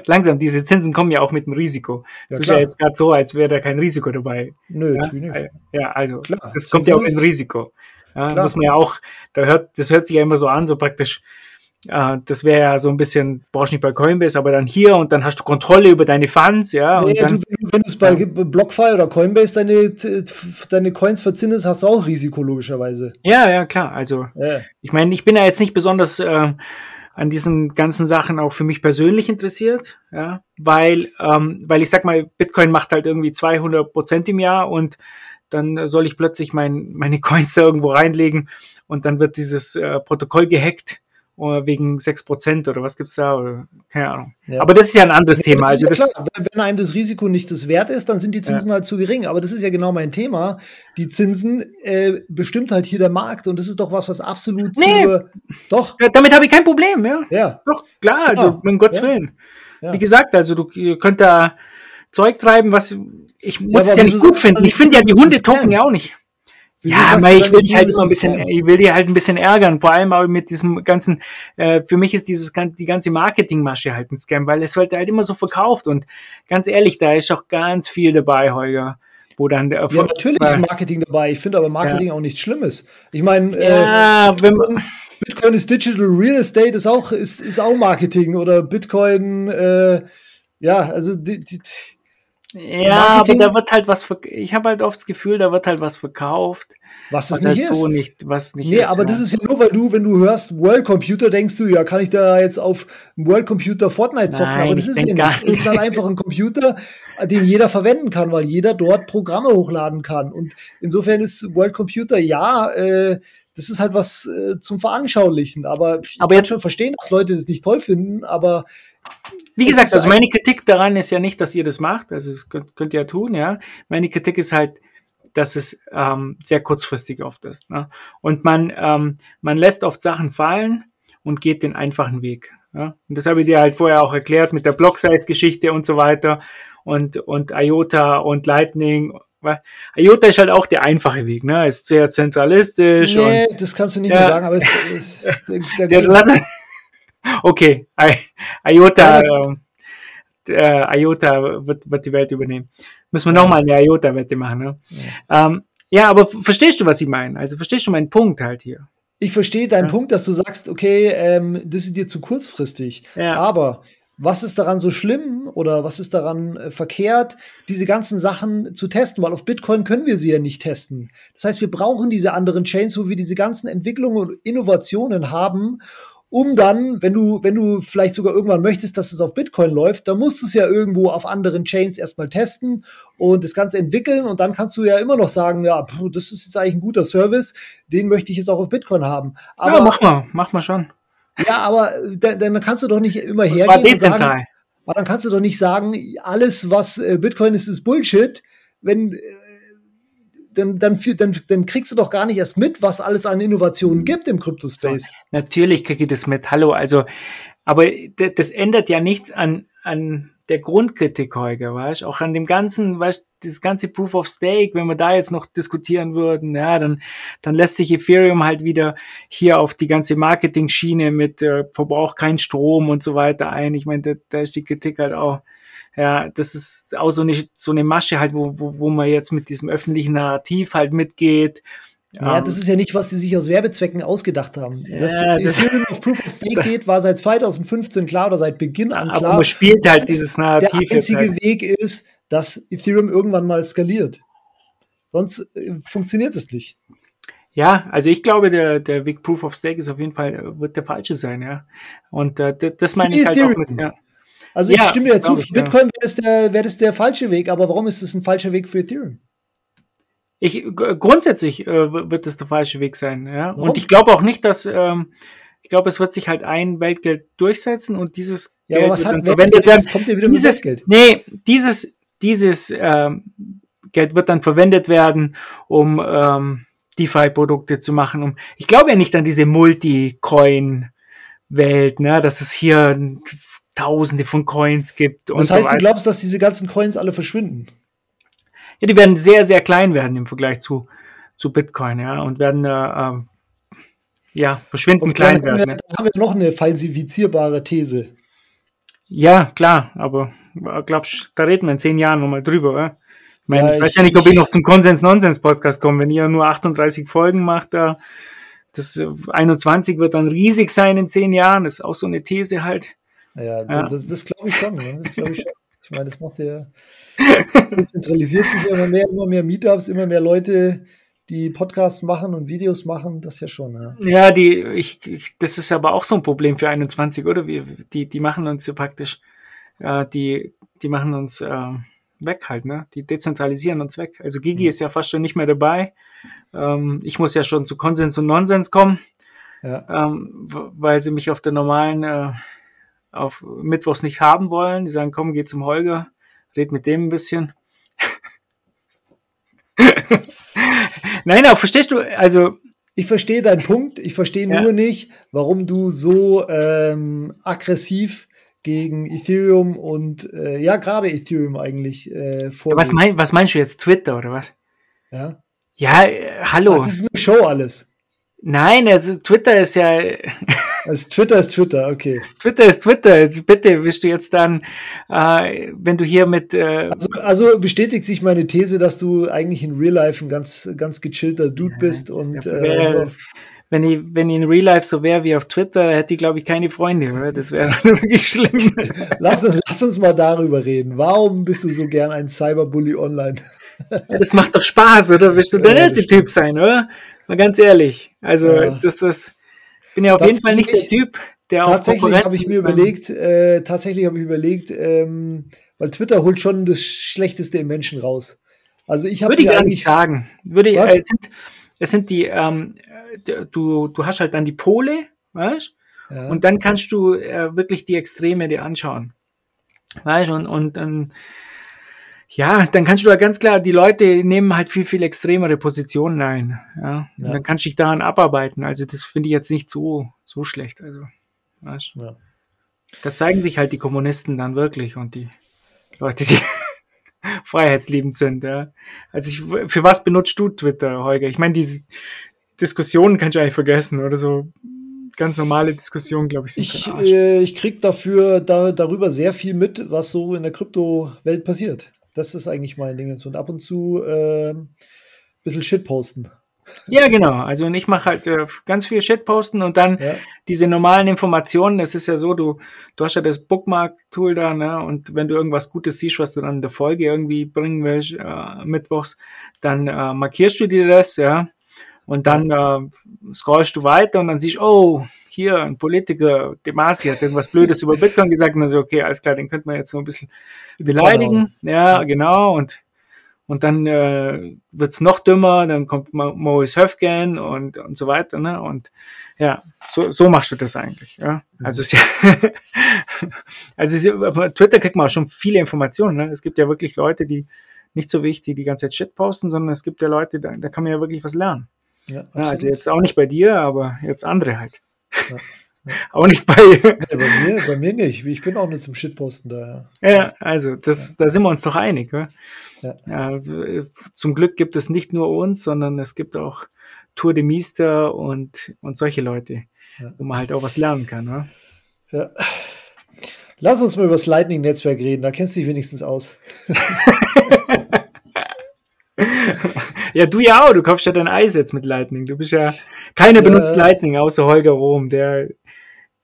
langsam, diese Zinsen kommen ja auch mit dem Risiko. Ja, du bist ja jetzt gerade so, als wäre da kein Risiko dabei. Nö, ja? nicht. Ja, also klar, das kommt ja auch mit dem Risiko. Ja, muss man ja auch, da hört, das hört sich ja immer so an, so praktisch, Uh, das wäre ja so ein bisschen, brauchst nicht bei Coinbase, aber dann hier und dann hast du Kontrolle über deine Funds, ja. Nee, dann, du, wenn du es bei ja. BlockFi oder Coinbase deine, deine Coins verzinnest, hast du auch Risiko, logischerweise. Ja, ja, klar. Also, ja. ich meine, ich bin ja jetzt nicht besonders äh, an diesen ganzen Sachen auch für mich persönlich interessiert, ja, weil, ähm, weil ich sag mal, Bitcoin macht halt irgendwie 200 Prozent im Jahr und dann soll ich plötzlich mein, meine Coins da irgendwo reinlegen und dann wird dieses äh, Protokoll gehackt wegen 6% oder was gibt's da? Oder, keine Ahnung. Ja. Aber das ist ja ein anderes ja, Thema. Also klar. Wenn einem das Risiko nicht das wert ist, dann sind die Zinsen ja. halt zu gering. Aber das ist ja genau mein Thema. Die Zinsen äh, bestimmt halt hier der Markt und das ist doch was, was absolut nee. zu, Doch. Damit habe ich kein Problem, ja. Ja. Doch, klar, also genau. um Gottes Willen. Wie gesagt, also du könnt da Zeug treiben, was ich muss es ja nicht gut finden. Ich finde ja die Hunde token ja auch nicht. Ja, aber ich will dich halt immer ein bisschen, ich will dir halt ein bisschen ärgern, vor allem auch mit diesem ganzen, äh, für mich ist dieses die ganze Marketingmasche halt ein Scam, weil es wird halt immer so verkauft und ganz ehrlich, da ist auch ganz viel dabei, Holger. Wo dann der ja, natürlich ist Marketing dabei. Ich finde aber Marketing ja. auch nichts Schlimmes. Ich meine, ja, äh, Bitcoin, Bitcoin, ist Digital Real Estate, ist auch, ist, ist auch Marketing oder Bitcoin, äh, ja, also die, die, ja, Marketing, aber da wird halt was, ich habe halt oft das Gefühl, da wird halt was verkauft. Was es nicht halt ist. So nicht, was nicht nee, ist, aber ja. das ist ja nur, weil du, wenn du hörst World Computer, denkst du, ja, kann ich da jetzt auf World Computer Fortnite zocken? Nein, aber das ist ja nicht. Es ist dann einfach ein Computer, den jeder verwenden kann, weil jeder dort Programme hochladen kann. Und insofern ist World Computer, ja, äh, das ist halt was äh, zum Veranschaulichen. Aber ich aber kann jetzt schon verstehen, dass Leute das nicht toll finden, aber wie gesagt, also meine Kritik daran ist ja nicht, dass ihr das macht, also das könnt, könnt ihr ja tun, ja. Meine Kritik ist halt, dass es ähm, sehr kurzfristig oft ist. Ne? Und man, ähm, man lässt oft Sachen fallen und geht den einfachen Weg. Ja? Und das habe ich dir halt vorher auch erklärt mit der Block-Size-Geschichte und so weiter und, und IOTA und Lightning. IOTA ist halt auch der einfache Weg, ne? Ist sehr zentralistisch. Nee, und, das kannst du nicht ja. mehr sagen, aber es ist. Der, der, der, Okay, I IOTA, äh, IOTA wird, wird die Welt übernehmen. Müssen wir ja. nochmal eine IOTA-Wette machen. Ne? Ja. Ähm, ja, aber verstehst du, was ich meine? Also verstehst du meinen Punkt halt hier? Ich verstehe deinen ja. Punkt, dass du sagst, okay, ähm, das ist dir zu kurzfristig. Ja. Aber was ist daran so schlimm oder was ist daran äh, verkehrt, diese ganzen Sachen zu testen? Weil auf Bitcoin können wir sie ja nicht testen. Das heißt, wir brauchen diese anderen Chains, wo wir diese ganzen Entwicklungen und Innovationen haben um dann, wenn du, wenn du vielleicht sogar irgendwann möchtest, dass es auf Bitcoin läuft, dann musst du es ja irgendwo auf anderen Chains erstmal testen und das Ganze entwickeln und dann kannst du ja immer noch sagen, ja, pff, das ist jetzt eigentlich ein guter Service, den möchte ich jetzt auch auf Bitcoin haben. Aber, ja, mach mal, mach mal schon. Ja, aber dann, dann kannst du doch nicht immer und hergehen und sagen, aber dann kannst du doch nicht sagen, alles, was äh, Bitcoin ist, ist Bullshit, wenn äh, dann, dann, dann, dann kriegst du doch gar nicht erst mit, was alles an Innovationen gibt im Crypto-Space. So, natürlich kriege ich das mit. Hallo, also, aber das ändert ja nichts an, an der Grundkritik heute, weißt auch an dem ganzen, weißt das ganze Proof of Stake, wenn wir da jetzt noch diskutieren würden, ja, dann, dann lässt sich Ethereum halt wieder hier auf die ganze Marketing-Schiene mit äh, Verbrauch kein Strom und so weiter ein. Ich meine, da, da ist die Kritik halt auch ja, das ist auch so eine, so eine Masche halt, wo, wo, wo man jetzt mit diesem öffentlichen Narrativ halt mitgeht. Ja, um, das ist ja nicht, was die sich aus Werbezwecken ausgedacht haben. Ja, Dass Ethereum auf Proof of Stake geht, war seit 2015 klar oder seit Beginn an klar. Aber man spielt halt dieses Narrativ. Der einzige halt. Weg ist, dass Ethereum irgendwann mal skaliert. Sonst äh, funktioniert es nicht. Ja, also ich glaube, der, der Weg Proof of Stake ist auf jeden Fall, wird der falsche sein, ja. Und äh, das meine ich halt auch mit, ja. Also ich ja, stimme dir zu, für Bitcoin wäre das, der, wär das der falsche Weg, aber warum ist es ein falscher Weg für Ethereum? Ich, grundsätzlich äh, wird es der falsche Weg sein, ja. Warum? Und ich glaube auch nicht, dass, ähm, ich glaube, es wird sich halt ein Weltgeld durchsetzen und dieses ja, Geld aber was hat verwendet werden. kommt ja wieder dieses, mit Weltgeld. Nee, dieses, dieses ähm, Geld wird dann verwendet werden, um ähm, DeFi-Produkte zu machen. Um, ich glaube ja nicht an diese Multi-Coin-Welt, ne, dass es hier Tausende von Coins gibt. das heißt, so du glaubst, dass diese ganzen Coins alle verschwinden? Ja, die werden sehr, sehr klein werden im Vergleich zu, zu Bitcoin, ja, und werden äh, äh ja, verschwinden klein werden. Dann haben wir noch eine falsifizierbare These. Ja, klar, aber glaubst da reden wir in zehn Jahren nochmal drüber, oder? Ich, meine, ja, ich weiß ja nicht, ob ich noch zum Konsens-Nonsens-Podcast komme. Wenn ihr nur 38 Folgen macht, da das 21 wird dann riesig sein in zehn Jahren. Das ist auch so eine These halt. Ja, ja. das, das glaube ich schon. Ne? Das glaube ich schon. Ich meine, das macht ja, das zentralisiert sich immer mehr, immer mehr Meetups, immer mehr Leute, die Podcasts machen und Videos machen, das ja schon. Ja, ja die, ich, ich, das ist aber auch so ein Problem für 21, oder? Wir, die, die machen uns ja praktisch, äh, die, die machen uns äh, weg halt, ne? Die dezentralisieren uns weg. Also Gigi mhm. ist ja fast schon nicht mehr dabei. Ähm, ich muss ja schon zu Konsens und Nonsens kommen, ja. ähm, weil sie mich auf der normalen, äh, auf Mittwochs nicht haben wollen. Die sagen, komm, geh zum Holger, red mit dem ein bisschen. Nein, aber verstehst du, also. Ich verstehe deinen Punkt. Ich verstehe ja. nur nicht, warum du so ähm, aggressiv gegen Ethereum und äh, ja, gerade Ethereum eigentlich äh, vorgehst. Was, mein, was meinst du jetzt? Twitter oder was? Ja. Ja, äh, hallo. Ach, das ist eine Show alles. Nein, also Twitter ist ja. Also Twitter ist Twitter, okay. Twitter ist Twitter. Jetzt bitte, bist du jetzt dann, äh, wenn du hier mit. Äh also, also, bestätigt sich meine These, dass du eigentlich in Real Life ein ganz, ganz gechillter Dude bist und. Ja, äh, wenn ich, wenn ich in Real Life so wäre wie auf Twitter, hätte ich, glaube ich, keine Freunde. Oder? Das wäre wirklich schlimm. lass, uns, lass uns mal darüber reden. Warum bist du so gern ein Cyberbully online? ja, das macht doch Spaß, oder? Willst du der ja, nette Typ sein, oder? Mal ganz ehrlich. Also, ja. das, das bin ja auf jeden Fall nicht der Typ, der auch Tatsächlich habe ich mir überlegt, äh, tatsächlich habe ich überlegt, ähm, weil Twitter holt schon das Schlechteste im Menschen raus. Also ich habe Würde ich gar nicht sagen. Würde ich, äh, es, sind, es sind die, ähm, du, du hast halt dann die Pole, weißt ja. Und dann kannst du äh, wirklich die Extreme dir anschauen. Weißt und, und dann ja, dann kannst du ja ganz klar, die Leute nehmen halt viel, viel extremere Positionen ein. Ja? ja. dann kannst du dich daran abarbeiten. Also das finde ich jetzt nicht so, so schlecht. Also, weißt? Ja. Da zeigen sich halt die Kommunisten dann wirklich und die Leute, die freiheitsliebend sind. Ja? Also ich, für was benutzt du Twitter, Holger? Ich meine, diese Diskussionen kannst du eigentlich vergessen oder so ganz normale Diskussionen, glaube ich, sind Ich, äh, ich kriege dafür da, darüber sehr viel mit, was so in der Kryptowelt passiert. Das ist eigentlich mein Ding. Und ab und zu äh, ein bisschen Shit posten. Ja, genau. Also und ich mache halt äh, ganz viel Shit posten und dann ja. diese normalen Informationen. Das ist ja so, du, du hast ja das Bookmark-Tool da, ne? Und wenn du irgendwas Gutes siehst, was du dann in der Folge irgendwie bringen willst, äh, mittwochs, dann äh, markierst du dir das, ja. Und dann äh, scrollst du weiter und dann siehst, oh, hier ein Politiker, Demasi hat irgendwas Blödes über Bitcoin gesagt und dann so, okay, alles klar, den könnte man jetzt so ein bisschen beleidigen. Ja, genau. Und, und dann äh, wird's noch dümmer, dann kommt Maurice Höfgen und, und so weiter. Ne? Und ja, so, so machst du das eigentlich. Ja? Also, es, also es, auf Twitter kriegt man auch schon viele Informationen. Ne? Es gibt ja wirklich Leute, die nicht so wichtig die ganze Zeit Shit posten, sondern es gibt ja Leute, da, da kann man ja wirklich was lernen. Ja, ja, also jetzt auch nicht bei dir, aber jetzt andere halt. Ja. Auch nicht bei. bei, mir, bei mir nicht. Ich bin auch nicht zum Shitposten da. Ja, ja also das, da sind wir uns doch einig. Ja? Ja. zum Glück gibt es nicht nur uns, sondern es gibt auch Tour de Mister und, und solche Leute, wo man halt auch was lernen kann. Ja? ja. Lass uns mal über das Lightning-Netzwerk reden, da kennst du dich wenigstens aus. ja, du ja auch, du kaufst ja dein Eis jetzt mit Lightning. Du bist ja, keiner benutzt Lightning außer Holger Rom, der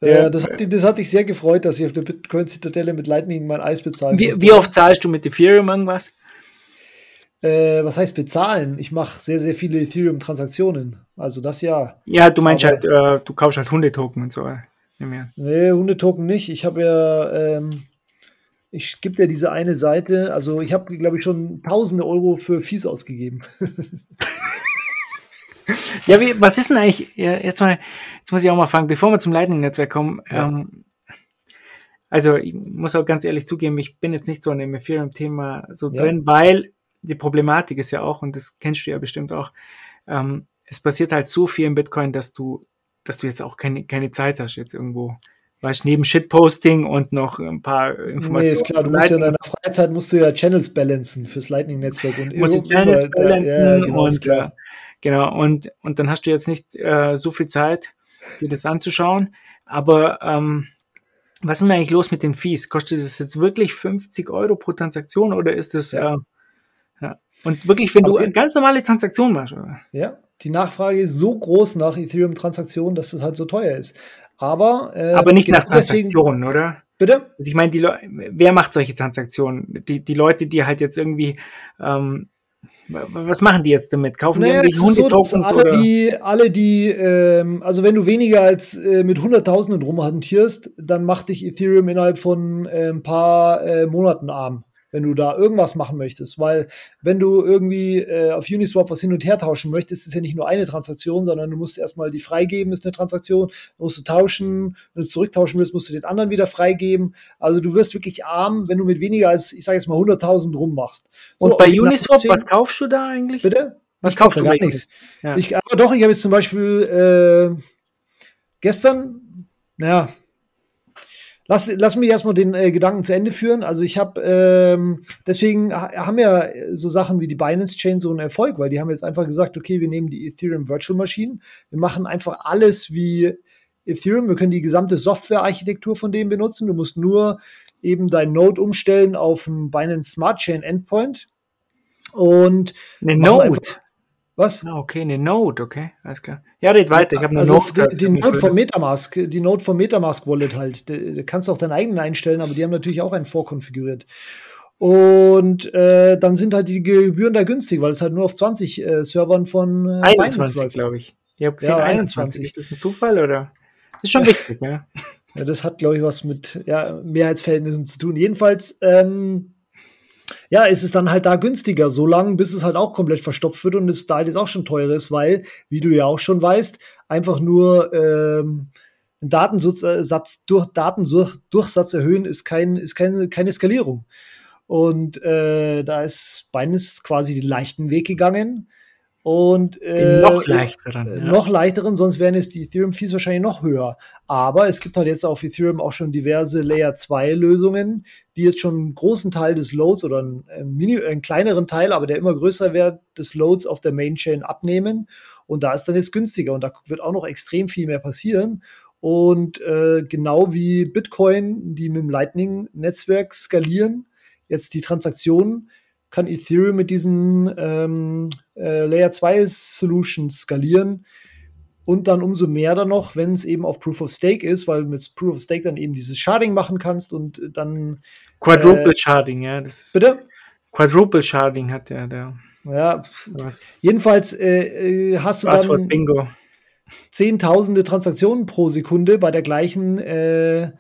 ja, das hat, das hat dich sehr gefreut, dass ich auf der Bitcoin-Zitadelle mit Lightning mein Eis bezahlen wie, Wie oft zahlst du mit Ethereum irgendwas? Äh, was heißt bezahlen? Ich mache sehr, sehr viele Ethereum-Transaktionen. Also das ja. Ja, du meinst Aber, halt, äh, du kaufst halt Hundetoken und so. Nee, Hundetoken nicht. Ich habe ja, ähm, ich gebe ja diese eine Seite, also ich habe, glaube ich, schon tausende Euro für Fies ausgegeben. ja, wie, was ist denn eigentlich, ja, jetzt mal, jetzt muss ich auch mal fragen, bevor wir zum Lightning-Netzwerk kommen, ja. ähm, also ich muss auch ganz ehrlich zugeben, ich bin jetzt nicht so an dem Ethereum-Thema so ja. drin, weil die Problematik ist ja auch, und das kennst du ja bestimmt auch, ähm, es passiert halt so viel im Bitcoin, dass du, dass du jetzt auch keine, keine Zeit hast, jetzt irgendwo weißt, neben Shitposting und noch ein paar Informationen. Nee, ist klar, du musst ja in deiner Freizeit musst du ja Channels balancen fürs Lightning-Netzwerk und musst die Channels balancen ja, genau, und, klar. Äh, genau, und, und dann hast du jetzt nicht äh, so viel Zeit, dir das anzuschauen. Aber ähm, was ist denn eigentlich los mit den Fees? Kostet das jetzt wirklich 50 Euro pro Transaktion oder ist das ja. Äh, ja. Und wirklich, wenn okay. du ganz normale Transaktionen machst, oder? Ja, die Nachfrage ist so groß nach Ethereum-Transaktionen, dass das halt so teuer ist. Aber, äh, Aber nicht genau nach Transaktionen, deswegen, oder? Bitte? Also ich meine, die wer macht solche Transaktionen? Die, die Leute, die halt jetzt irgendwie ähm, was machen die jetzt damit? Kaufen naja, die irgendwie Hundetokens? So, alle, oder? die, alle die, ähm, also wenn du weniger als äh, mit Hunderttausenden rumhantierst, dann macht dich Ethereum innerhalb von äh, ein paar äh, Monaten arm wenn du da irgendwas machen möchtest. Weil wenn du irgendwie äh, auf Uniswap was hin und her tauschen möchtest, ist ja nicht nur eine Transaktion, sondern du musst erstmal die freigeben, ist eine Transaktion, musst du tauschen, wenn du zurücktauschen willst, musst du den anderen wieder freigeben. Also du wirst wirklich arm, wenn du mit weniger als, ich sage jetzt mal, 100.000 rummachst. So, und bei Uniswap, deswegen, was kaufst du da eigentlich? Bitte? Was kaufst du? Gar nichts. Ja. Ich, aber doch, ich habe jetzt zum Beispiel äh, gestern, naja, Lass, lass mich erstmal den äh, Gedanken zu Ende führen. Also ich habe, ähm, deswegen haben ja so Sachen wie die Binance Chain so einen Erfolg, weil die haben jetzt einfach gesagt, okay, wir nehmen die Ethereum Virtual Machine, wir machen einfach alles wie Ethereum, wir können die gesamte Softwarearchitektur von dem benutzen. Du musst nur eben dein Node umstellen auf einen Binance Smart Chain Endpoint. Und eine Node. Was? Ah, okay, eine Node, okay, alles klar. Ja, red weiter, ich habe eine also Node. Die, die Node vom Metamask, die Node vom Metamask Wallet halt. Du kannst auch deinen eigenen einstellen, aber die haben natürlich auch einen vorkonfiguriert. Und äh, dann sind halt die Gebühren da günstig, weil es halt nur auf 20 äh, Servern von äh, 21, glaube ich. Ich habe gesehen, ja, 21. Ist das ein Zufall oder? Das ist schon wichtig, ja. ja. Das hat, glaube ich, was mit ja, Mehrheitsverhältnissen zu tun. Jedenfalls ähm, ja, ist es dann halt da günstiger, so lange, bis es halt auch komplett verstopft wird und es da jetzt auch schon teuer ist, weil, wie du ja auch schon weißt, einfach nur ähm, Datensatz durch Datendurchsatz erhöhen ist kein ist keine keine Skalierung. Und äh, da ist Binance quasi den leichten Weg gegangen und äh, noch leichteren. Äh, ja. Noch leichteren, sonst wären es die Ethereum-Fees wahrscheinlich noch höher. Aber es gibt halt jetzt auf Ethereum auch schon diverse Layer 2 Lösungen, die jetzt schon einen großen Teil des Loads oder einen, äh, mini, einen kleineren Teil, aber der immer größer wird, des Loads auf der Main-Chain abnehmen. Und da ist dann jetzt günstiger und da wird auch noch extrem viel mehr passieren. Und äh, genau wie Bitcoin, die mit dem Lightning-Netzwerk skalieren, jetzt die Transaktionen kann Ethereum mit diesen ähm, äh, Layer 2 Solutions skalieren. Und dann umso mehr dann noch, wenn es eben auf Proof of Stake ist, weil du mit Proof of Stake dann eben dieses Sharding machen kannst und dann. Quadruple äh, Sharding, ja. Bitte? Quadruple Sharding hat der. der ja, was? jedenfalls äh, äh hast du dann Bingo. zehntausende Transaktionen pro Sekunde bei der gleichen äh,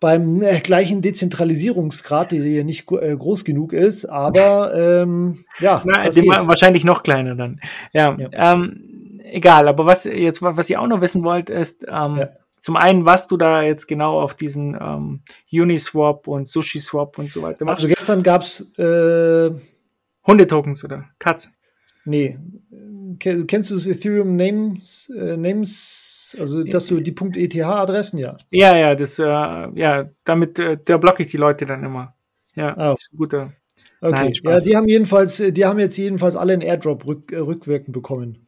beim äh, gleichen Dezentralisierungsgrad, der hier nicht äh, groß genug ist, aber ähm, ja. Na, wahrscheinlich noch kleiner dann. Ja, ja. Ähm, egal, aber was jetzt, was ihr auch noch wissen wollt, ist ähm, ja. zum einen, was du da jetzt genau auf diesen ähm, Uniswap und SushiSwap und so weiter machst. Also gestern gab's äh, Hundetokens oder Katzen? Nee. Kennst du das Ethereum Names, äh, Names also dass du die .eth-Adressen, ja. Ja, ja, das, äh, ja, damit, äh, da blocke ich die Leute dann immer. Ja, ist ein guter. Okay, Nein, ja, die haben jedenfalls, die haben jetzt jedenfalls alle einen Airdrop rück, äh, rückwirkend bekommen.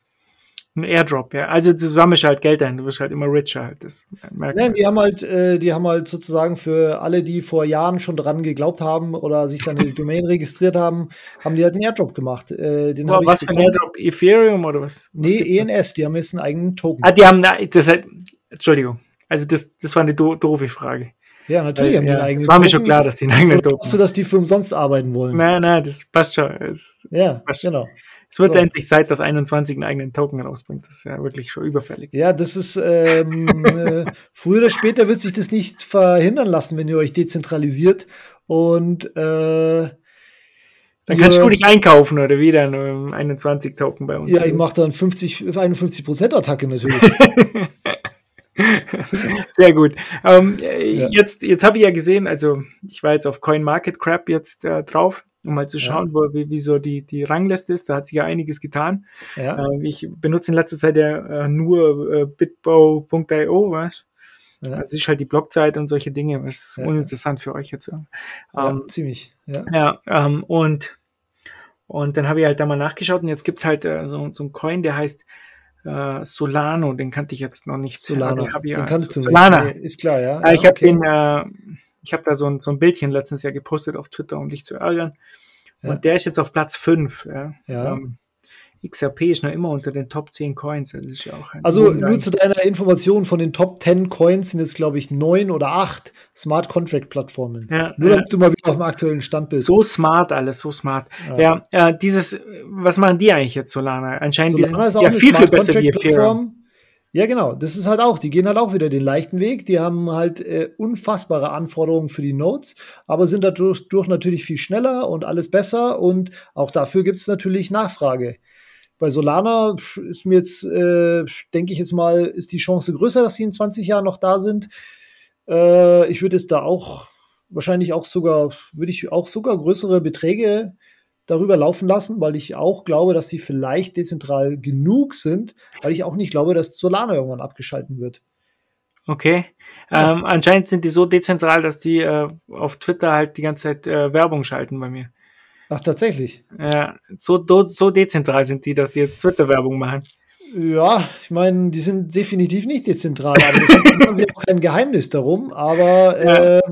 Ein Airdrop, ja. Also du sammelst halt Geld ein, du wirst halt immer richer halt. Das Nein, die haben halt, äh, die haben halt sozusagen für alle, die vor Jahren schon dran geglaubt haben oder sich dann die Domain registriert haben, haben die halt einen Airdrop gemacht. Äh, den was für ein Airdrop? Ethereum oder was? was nee, ENS, die haben jetzt einen eigenen Token. Ah, die haben, das halt, Entschuldigung. Also das, das war eine do doofe Frage. Ja, natürlich Weil, haben die ja, einen eigenen Es war mir schon klar, dass die einen eigenen Token glaubst du, dass die für umsonst arbeiten wollen? Nein, nein, das passt schon. Es, Ja, Was- genau. es wird So. endlich Zeit, dass 21 einen eigenen Token rausbringt. Das ist ja wirklich schon überfällig. Ja, das ist ähm, äh, früher oder später wird sich das nicht verhindern lassen, wenn ihr euch dezentralisiert und äh, Dann kannst ihr- du dich einkaufen oder wieder einen 21 Token bei uns. Ja, ich mache dann 50, 51 Prozent Attacke natürlich. Sehr gut. Ähm, äh, Ja. Jetzt, jetzt habe ich ja gesehen, also ich war jetzt auf CoinMarketCrap jetzt äh, drauf, um mal zu Ja. schauen, wo, wie, wie so die, die Rangliste ist. Da hat sich ja einiges getan. Ja, Ähm, ich benutze in letzter Zeit ja äh, nur äh, bitbow.io, weißt ja, Das ist halt die Blockzeit und solche Dinge. Das ist Ja. uninteressant für euch jetzt. ja. ja Ähm, ziemlich. Ja. ja, ähm, und, und dann habe ich halt da mal nachgeschaut und jetzt gibt's halt äh, so, so einen Coin, der heißt äh, Solano, den kannte ich jetzt noch nicht. Solana, Den ich den ja- kannst du nicht. Solana. Nee, ist klar, ja. Äh, ich ja, habe okay. den, äh, ich habe da so ein, so ein Bildchen letztens ja gepostet auf Twitter, um dich zu ärgern. Ja. Und der ist jetzt auf Platz 5. Ja. Ja. Ähm, XRP ist noch immer unter den Top 10 Coins. Das ist ja auch ein Also Wunder. nur zu deiner Information, von den Top 10 Coins sind es, glaube ich, neun oder acht Smart Contract Plattformen. ja, Nur ja. damit du mal wieder auf dem aktuellen Stand bist. So smart alles, so smart. Ja. Ja, äh, dieses, was machen die eigentlich jetzt, Solana? Anscheinend Solana sind ist auch ja eine viel, viel Smart besser Contract. Plattform. Ja, genau. Das ist halt auch, die gehen halt auch wieder den leichten Weg. Die haben halt äh, unfassbare Anforderungen für die Nodes, aber sind dadurch durch natürlich viel schneller und alles besser und auch dafür gibt es natürlich Nachfrage. Bei Solana ist mir jetzt, äh, denke ich jetzt mal, ist die Chance größer, dass sie in 20 Jahren noch da sind. Äh, ich würde es da auch wahrscheinlich auch sogar, würde ich auch sogar größere Beträge darüber laufen lassen, weil ich auch glaube, dass sie vielleicht dezentral genug sind, weil ich auch nicht glaube, dass Solana irgendwann abgeschalten wird. Okay. Ja. Ähm, anscheinend sind die so dezentral, dass die äh, auf Twitter halt die ganze Zeit äh, Werbung schalten bei mir. Ach, tatsächlich. Ja, so, so dezentral sind die, dass die jetzt Twitter-Werbung machen. Ja, ich meine, die sind definitiv nicht dezentral, aber deswegen machen sie auch kein Geheimnis darum, aber Ja. äh,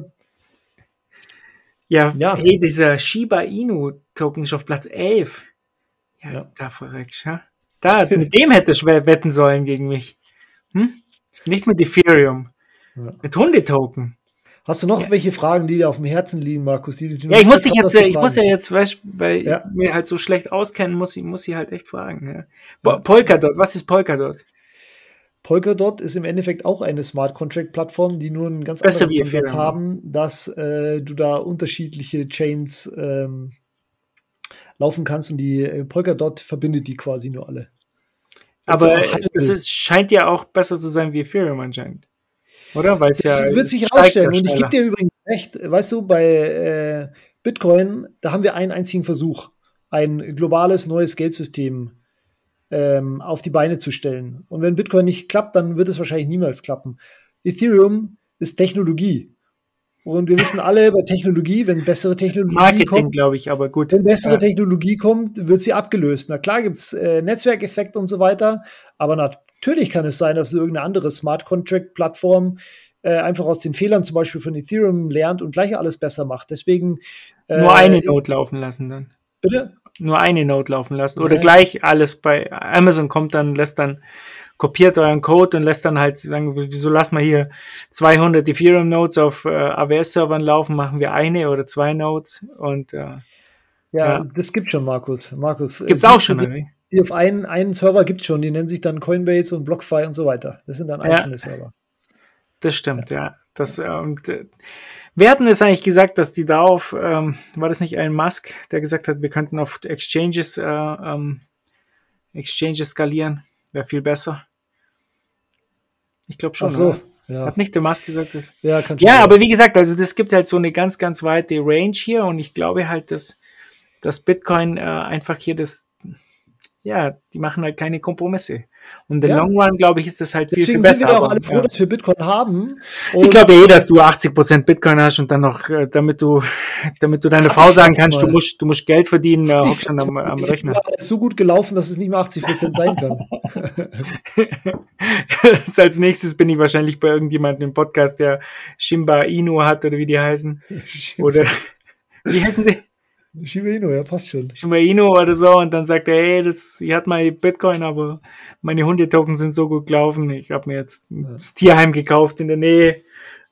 Ja, Ja. hey, dieser Shiba Inu-Token ist auf Platz 11. Ja, Ja. da verreckt, ja. Da, mit dem hätte ich wetten sollen gegen mich. Hm? Nicht mit Ethereum. Ja. Mit Hundetoken. Hast du noch welche Fragen, die dir auf dem Herzen liegen, Markus? Die, die Ja, ich muss dich jetzt, ich muss ja jetzt, weißt, weil Ja. ich mir halt so schlecht auskennen, muss ich, muss ich halt echt fragen. Ja. Po- Polkadot, was ist Polkadot? Polkadot ist im Endeffekt auch eine Smart Contract Plattform, die nur einen ganz Besser anderen Ansatz haben, dass äh, du da unterschiedliche Chains ähm, laufen kannst und die äh, Polkadot verbindet die quasi nur alle. Jetzt Aber ist, scheint ja auch besser zu sein wie Ethereum anscheinend. Oder? Weil es Das ja wird sich ja Und ich gebe dir übrigens recht, weißt du, bei äh, Bitcoin, da haben wir einen einzigen Versuch, ein globales neues Geldsystem ähm, auf die Beine zu stellen. Und wenn Bitcoin nicht klappt, dann wird es wahrscheinlich niemals klappen. Ethereum ist Technologie. Und wir wissen alle bei Technologie, wenn bessere Technologie Marketing, kommt, glaube ich, aber gut. wenn bessere Ja. Technologie kommt, wird sie abgelöst. Na klar gibt es äh, Netzwerkeffekt und so weiter, aber natürlich kann es sein, dass irgendeine andere Smart Contract Plattform äh, einfach aus den Fehlern zum Beispiel von Ethereum lernt und gleich alles besser macht. Deswegen äh, Nur eine Note laufen lassen dann. Bitte? Nur eine Note laufen lassen. Oder Ja. gleich alles bei Amazon kommt dann, lässt dann, kopiert euren Code und lässt dann halt sagen, wieso lassen wir hier 200 Ethereum Nodes auf äh, AWS-Servern laufen, machen wir eine oder zwei Nodes und äh, Ja, Ja. das gibt schon, Markus. Markus. äh, gibt's die- auch schon. Die, die auf einen, einen Server gibt schon, die nennen sich dann Coinbase und BlockFi und so weiter. Das sind dann Ja. einzelne Server. Das stimmt, ja. Das, äh, und, äh, wir hatten es eigentlich gesagt, dass die darauf, ähm, war das nicht Elon Musk, der gesagt hat, wir könnten auf Exchanges, äh, ähm, Exchanges skalieren, wäre viel besser. Ich glaube schon. Ach so, oder? ja. Hat nicht der Musk gesagt, das? Ja, kann schon Ja, sein. aber wie gesagt, also das gibt halt so eine ganz, ganz weite Range hier und ich glaube halt, dass, dass Bitcoin äh, einfach hier das, ja, die machen halt keine Kompromisse. Und in Ja. Long Run, glaube ich, ist das halt viel, Deswegen viel sind besser. wir auch alle froh, ja. dass wir Bitcoin haben. Ich Und- glaube eh, dass du 80% Bitcoin hast und dann noch, äh, damit du, damit du deiner Frau sagen kannst, du musst, du musst Geld verdienen, äh, hockst dann am, am ist Rechner. so gut gelaufen, dass es nicht mehr 80 Prozent sein kann. Als nächstes bin ich wahrscheinlich bei irgendjemandem im Podcast, der Shimba Inu hat oder wie die heißen. Oder, wie heißen sie? Shiba Inu, ja, passt schon. Shimba Inu oder so und dann sagt er, hey, das, ich hatte mal Bitcoin, aber meine Hundetoken sind so gut gelaufen. Ich habe mir jetzt das Tierheim gekauft in der Nähe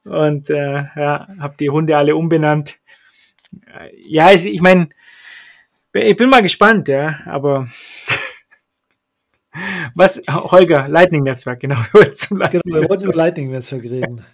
und äh, ja, habe die Hunde alle umbenannt. Ja, ich, ich meine, ich bin mal gespannt, ja, aber was, Holger, Lightning-Netzwerk, genau. Lightning genau, wir wollten über Lightning-Netzwerk reden.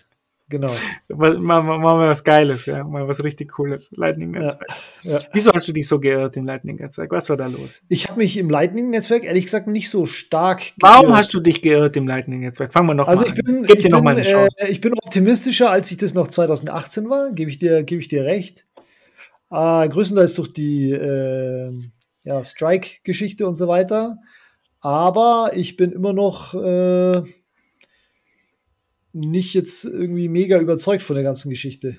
Genau. Machen wir was Geiles, ja. Mal was richtig Cooles. Lightning-Netzwerk. Ja, ja. Wieso hast du dich so geirrt im Lightning-Netzwerk? Was war da los? Ich habe mich im Lightning-Netzwerk ehrlich gesagt nicht so stark geirrt. Warum hast du dich geirrt im Lightning-Netzwerk? Fangen wir noch also mal ich bin, an. Gib dir noch mal eine Chance. Äh, ich bin optimistischer, als ich das noch 2018 war, gebe ich dir, gebe ich dir recht. Äh, größtenteils durch die äh, ja, Strike-Geschichte und so weiter. Aber ich bin immer noch äh, nicht jetzt irgendwie mega überzeugt von der ganzen Geschichte.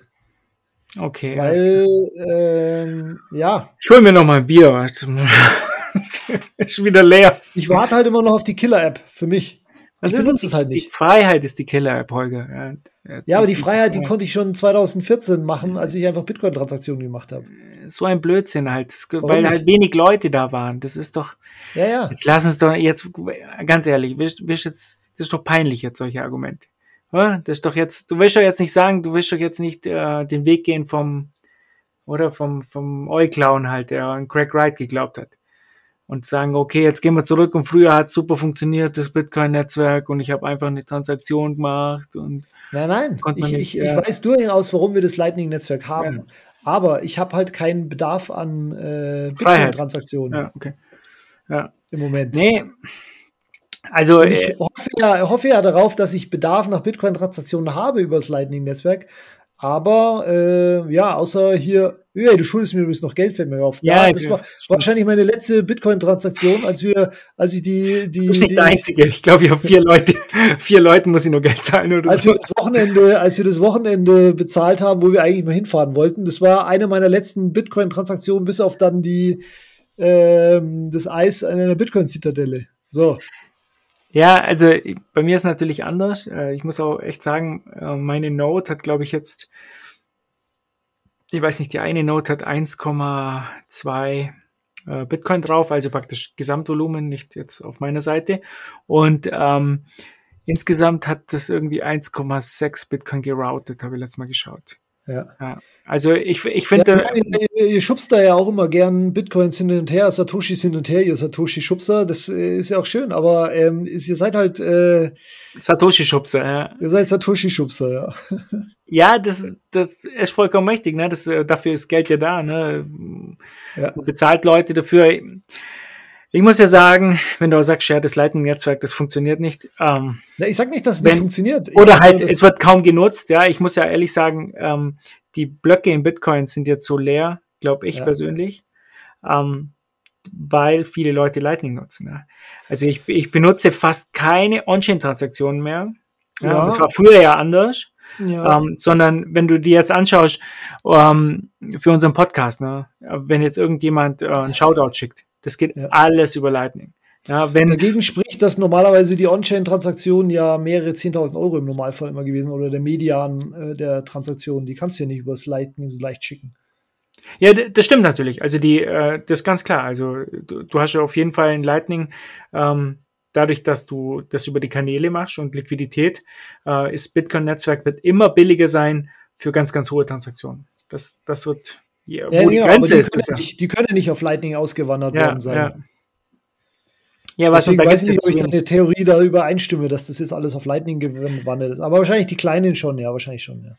Okay. Weil, ähm, ja. Ich hol mir noch mal ein Bier. ist schon wieder leer. Ich warte halt immer noch auf die Killer-App für mich. Was ich benutze es halt nicht. Die Freiheit ist die Killer-App, Holger. Ja, ja aber die Freiheit, die konnte ich schon 2014 machen, als ich einfach Bitcoin-Transaktionen gemacht habe. So ein Blödsinn halt, das, weil nicht? halt wenig Leute da waren. Das ist doch. Ja, ja. Jetzt lass uns doch jetzt, ganz ehrlich, bist, bist jetzt, das ist doch peinlich jetzt solche Argumente. Das ist doch jetzt, du willst doch jetzt nicht sagen, du willst doch jetzt nicht äh, den Weg gehen vom, oder vom, vom Euclown halt, der an Craig Wright geglaubt hat. Und sagen, okay, jetzt gehen wir zurück und früher hat super funktioniert, das Bitcoin-Netzwerk und ich habe einfach eine Transaktion gemacht und. Nein, nein, ich, nicht, ich, äh, ich weiß durchaus, warum wir das Lightning-Netzwerk haben. Ja. Aber ich habe halt keinen Bedarf an äh, Bitcoin-Transaktionen. Ja, okay. Ja. Im Moment. Nee, also ich äh, hoffe ja, hoffe ja darauf, dass ich Bedarf nach Bitcoin-Transaktionen habe über das Lightning-Netzwerk. Aber äh, ja, außer hier, ja, du schuldest mir übrigens noch Geld, fällt mir auf. Ja, das war wahrscheinlich meine letzte Bitcoin-Transaktion, als wir, als ich die, die. Du bist nicht die, der Einzige. Ich glaube, ich habe vier Leute, vier Leuten muss ich nur Geld zahlen oder als so. Wir das Wochenende, als wir das Wochenende bezahlt haben, wo wir eigentlich mal hinfahren wollten, das war eine meiner letzten Bitcoin-Transaktionen, bis auf dann die ähm, das Eis an einer Bitcoin-Zitadelle. So. Ja, also bei mir ist natürlich anders. Äh, ich muss auch echt sagen, äh, meine Note hat, glaube ich, jetzt, ich weiß nicht, die eine Note hat 1,2 äh, Bitcoin drauf, also praktisch Gesamtvolumen, nicht jetzt auf meiner Seite. Und ähm, insgesamt hat das irgendwie 1,6 Bitcoin geroutet, habe ich letztes Mal geschaut. Ja. ja. Also ich, ich finde. Ja, ihr, ihr, schubst da ja auch immer gern Bitcoins hin und her, Satoshis hin und her, ihr Satoshi-Schubser. Das äh, ist ja auch schön, aber ähm, ihr seid halt äh, Satoshi-Schubser, ja. Ihr seid Satoshi-Schubser, ja. Ja, das, das ist vollkommen richtig, ne? Das, äh, dafür ist Geld ja da, ne? Ja. Man bezahlt Leute dafür. Ich muss ja sagen, wenn du auch sagst, ja, das Lightning-Netzwerk, das funktioniert nicht. Ähm, ja, ich sag nicht, dass es nicht funktioniert. Ich oder halt, nur, es wird kaum genutzt. Ja, ich muss ja ehrlich sagen, ähm, die Blöcke in Bitcoin sind jetzt so leer, glaube ich ja. persönlich, ähm, weil viele Leute Lightning nutzen. Ja. Also ich, ich benutze fast keine On-Chain-Transaktionen mehr. Ja, ja. Das war früher ja anders. Ja. Ähm, sondern wenn du dir jetzt anschaust ähm, für unseren Podcast, ne, wenn jetzt irgendjemand äh, einen Shoutout schickt, das geht ja. alles über Lightning. Ja, wenn Dagegen spricht, dass normalerweise die On-Chain-Transaktionen ja mehrere 10.000 Euro im Normalfall immer gewesen oder der Median äh, der Transaktionen, die kannst du ja nicht übers Lightning so leicht schicken. Ja, das stimmt natürlich. Also die, äh, das ist ganz klar. Also du, du hast ja auf jeden Fall in Lightning, ähm, dadurch, dass du das über die Kanäle machst und Liquidität, äh, ist Bitcoin-Netzwerk wird immer billiger sein für ganz, ganz hohe Transaktionen. Das, das wird ja, ja, genau, aber die, können ja. nicht, die können nicht auf Lightning ausgewandert worden sein. Ja. Was Deswegen weiß ich nicht, ob ich deine Theorie darüber einstimme, dass das jetzt alles auf Lightning gewandert ist. Aber wahrscheinlich die Kleinen schon, ja, wahrscheinlich schon, ja.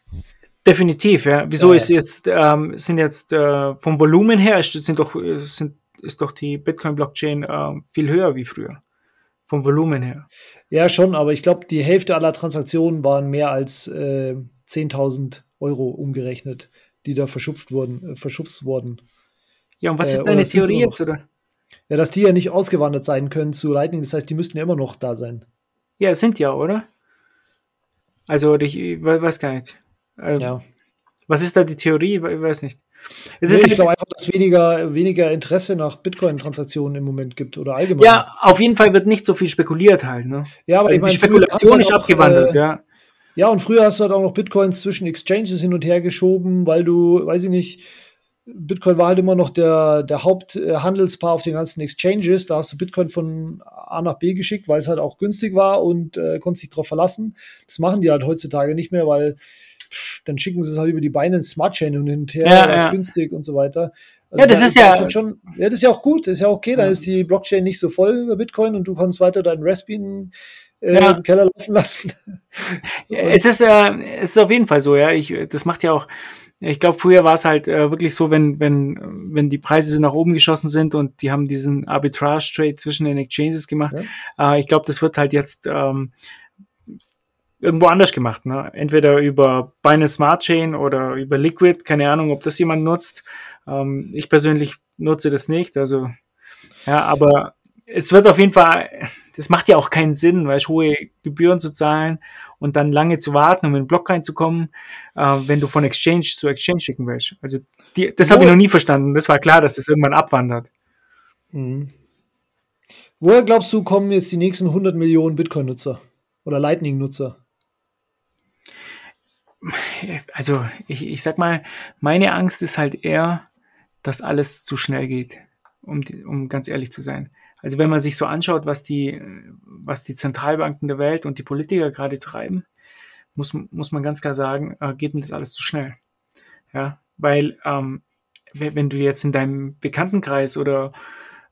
Definitiv, ja. Wieso ist jetzt, ähm, sind jetzt äh, vom Volumen her, sind doch, sind, ist doch die Bitcoin-Blockchain äh, viel höher wie früher. Vom Volumen her. Ja, schon, aber ich glaube, die Hälfte aller Transaktionen waren mehr als äh, 10.000 Euro umgerechnet die da verschupft wurden, äh, verschubst wurden. Ja, und was ist äh, deine Theorie jetzt, oder? Ja, dass die ja nicht ausgewandert sein können zu Lightning, das heißt, die müssten ja immer noch da sein. Ja, sind ja, oder? Also, ich, ich weiß gar nicht. Ähm, ja. Was ist da die Theorie? Ich weiß nicht. Es nee, ist ich glaube einfach, dass weniger, weniger Interesse nach Bitcoin-Transaktionen im Moment gibt oder allgemein. Ja, auf jeden Fall wird nicht so viel spekuliert halt. Ne? Ja, aber also ich meine, die Spekulation ist abgewandelt, äh, ja. Ja, und früher hast du halt auch noch Bitcoins zwischen Exchanges hin und her geschoben, weil du, weiß ich nicht, Bitcoin war halt immer noch der, der Haupthandelspaar auf den ganzen Exchanges. Da hast du Bitcoin von A nach B geschickt, weil es halt auch günstig war und äh, konntest dich darauf verlassen. Das machen die halt heutzutage nicht mehr, weil dann schicken sie es halt über die Beine ins Smart Chain und hin und her, ja, ja. günstig und so weiter. Also ja, das da, ist ja. Das ist schon, ja, das ist ja auch gut, das ist ja okay, ja. da ist die Blockchain nicht so voll über Bitcoin und du kannst weiter deinen Raspbian äh, ja. im Keller laufen lassen. es ist, äh, es ist auf jeden Fall so, ja. Ich, das macht ja auch, ich glaube, früher war es halt äh, wirklich so, wenn, wenn, wenn die Preise so nach oben geschossen sind und die haben diesen Arbitrage-Trade zwischen den Exchanges gemacht. Ja. Äh, ich glaube, das wird halt jetzt ähm, irgendwo anders gemacht. Ne? Entweder über Binance Smart Chain oder über Liquid, keine Ahnung, ob das jemand nutzt. Ähm, ich persönlich nutze das nicht. Also, ja, aber es wird auf jeden Fall, das macht ja auch keinen Sinn, weil hohe Gebühren zu zahlen und dann lange zu warten, um in den Block reinzukommen, äh, wenn du von Exchange zu Exchange schicken willst. Also die, das habe ich noch nie verstanden. Das war klar, dass das irgendwann abwandert. Mhm. Woher glaubst du, kommen jetzt die nächsten 100 Millionen Bitcoin-Nutzer oder Lightning-Nutzer? Also ich, ich sag mal, meine Angst ist halt eher, dass alles zu schnell geht, um, um ganz ehrlich zu sein. Also wenn man sich so anschaut, was die, was die Zentralbanken der Welt und die Politiker gerade treiben, muss, muss man ganz klar sagen, äh, geht mir das alles zu schnell. Ja, weil ähm, wenn du jetzt in deinem Bekanntenkreis oder,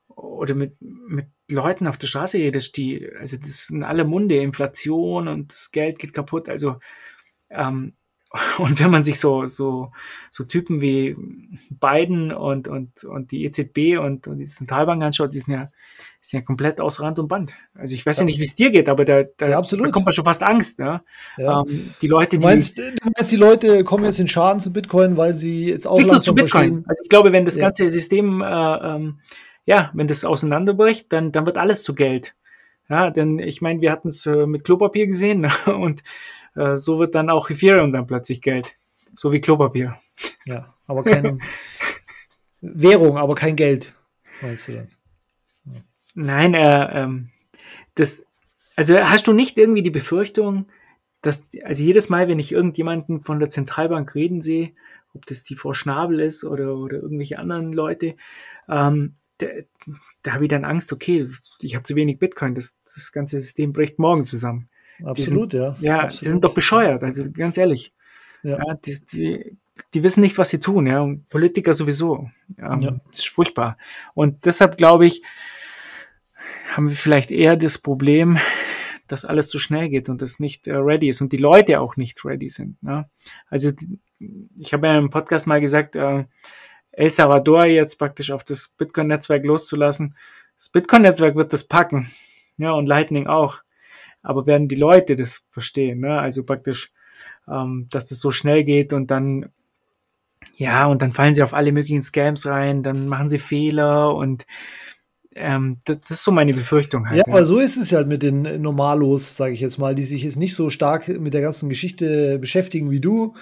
oder mit, mit Leuten auf der Straße redest, die, also das sind alle Munde, Inflation und das Geld geht kaputt. Also ähm, und wenn man sich so, so, so Typen wie Biden und, und, und die EZB und, und die Zentralbank anschaut, die sind ja, die sind ja komplett aus Rand und Band. Also ich weiß ja, ja nicht, wie es dir geht, aber da, da, ja, da, kommt man schon fast Angst. Ne? Ja. Ähm, die Leute, du meinst, die, du meinst, die Leute kommen jetzt in Schaden zu Bitcoin, weil sie jetzt auch langsam zu Bitcoin. verstehen. Also ich glaube, wenn das ganze System, äh, ähm, ja, wenn das auseinanderbricht, dann, dann wird alles zu Geld. Ja, denn ich meine, wir hatten es äh, mit Klopapier gesehen ne? und äh, so wird dann auch Ethereum dann plötzlich Geld. So wie Klopapier. Ja, aber keine Währung, aber kein Geld, meinst du dann? Ja. Nein, äh, ähm, das, also hast du nicht irgendwie die Befürchtung, dass, also jedes Mal, wenn ich irgendjemanden von der Zentralbank reden sehe, ob das die Frau Schnabel ist oder, oder irgendwelche anderen Leute, ähm, da, da habe ich dann Angst, okay, ich habe zu wenig Bitcoin, das, das ganze System bricht morgen zusammen. Absolut, sind, ja. Ja, absolut. die sind doch bescheuert, also ganz ehrlich. Ja. ja die, die, die, wissen nicht, was sie tun, ja, und Politiker sowieso. Ähm, ja. Das ist furchtbar. Und deshalb glaube ich, haben wir vielleicht eher das Problem, dass alles zu schnell geht und das nicht äh, ready ist und die Leute auch nicht ready sind. Ne? Also ich habe ja im Podcast mal gesagt, äh, El Salvador jetzt praktisch auf das Bitcoin-Netzwerk loszulassen. Das Bitcoin-Netzwerk wird das packen. Ja, und Lightning auch aber werden die Leute das verstehen? Ne? Also praktisch, ähm, dass das so schnell geht und dann, ja, und dann fallen sie auf alle möglichen Scams rein, dann machen sie Fehler und ähm, das, das, ist so meine Befürchtung halt. Ja, aber so ist es halt mit den Normalos, sage ich jetzt mal, die sich jetzt nicht so stark mit der ganzen Geschichte beschäftigen wie du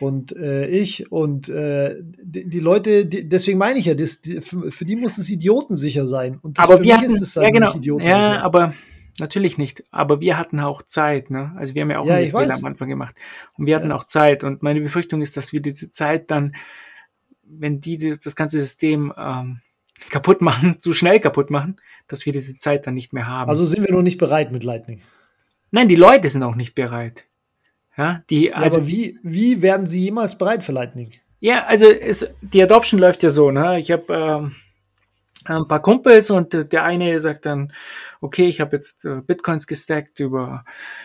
und äh, ich und äh, die, die, Leute, die, deswegen meine ich ja, das, die, für, für, die muss es idiotensicher sein. Und das aber für mich hatten, ist es halt ja, genau, nicht idiotensicher. Ja, aber Natürlich nicht, aber wir hatten auch Zeit, ne? Also wir haben ja auch ja, einen Fehler am Anfang gemacht. Und wir hatten ja. auch Zeit. Und meine Befürchtung ist, dass wir diese Zeit dann, wenn die das ganze System ähm, kaputt machen, zu schnell kaputt machen, dass wir diese Zeit dann nicht mehr haben. Also sind wir noch nicht bereit mit Lightning. Nein, die Leute sind auch nicht bereit. Ja, die, ja, also, aber wie, wie werden sie jemals bereit für Lightning? Ja, also es, die Adoption läuft ja so, ne? Ich habe ähm, ein paar Kumpels und der eine sagt dann, okay, ich habe jetzt äh, Bitcoins gestackt über,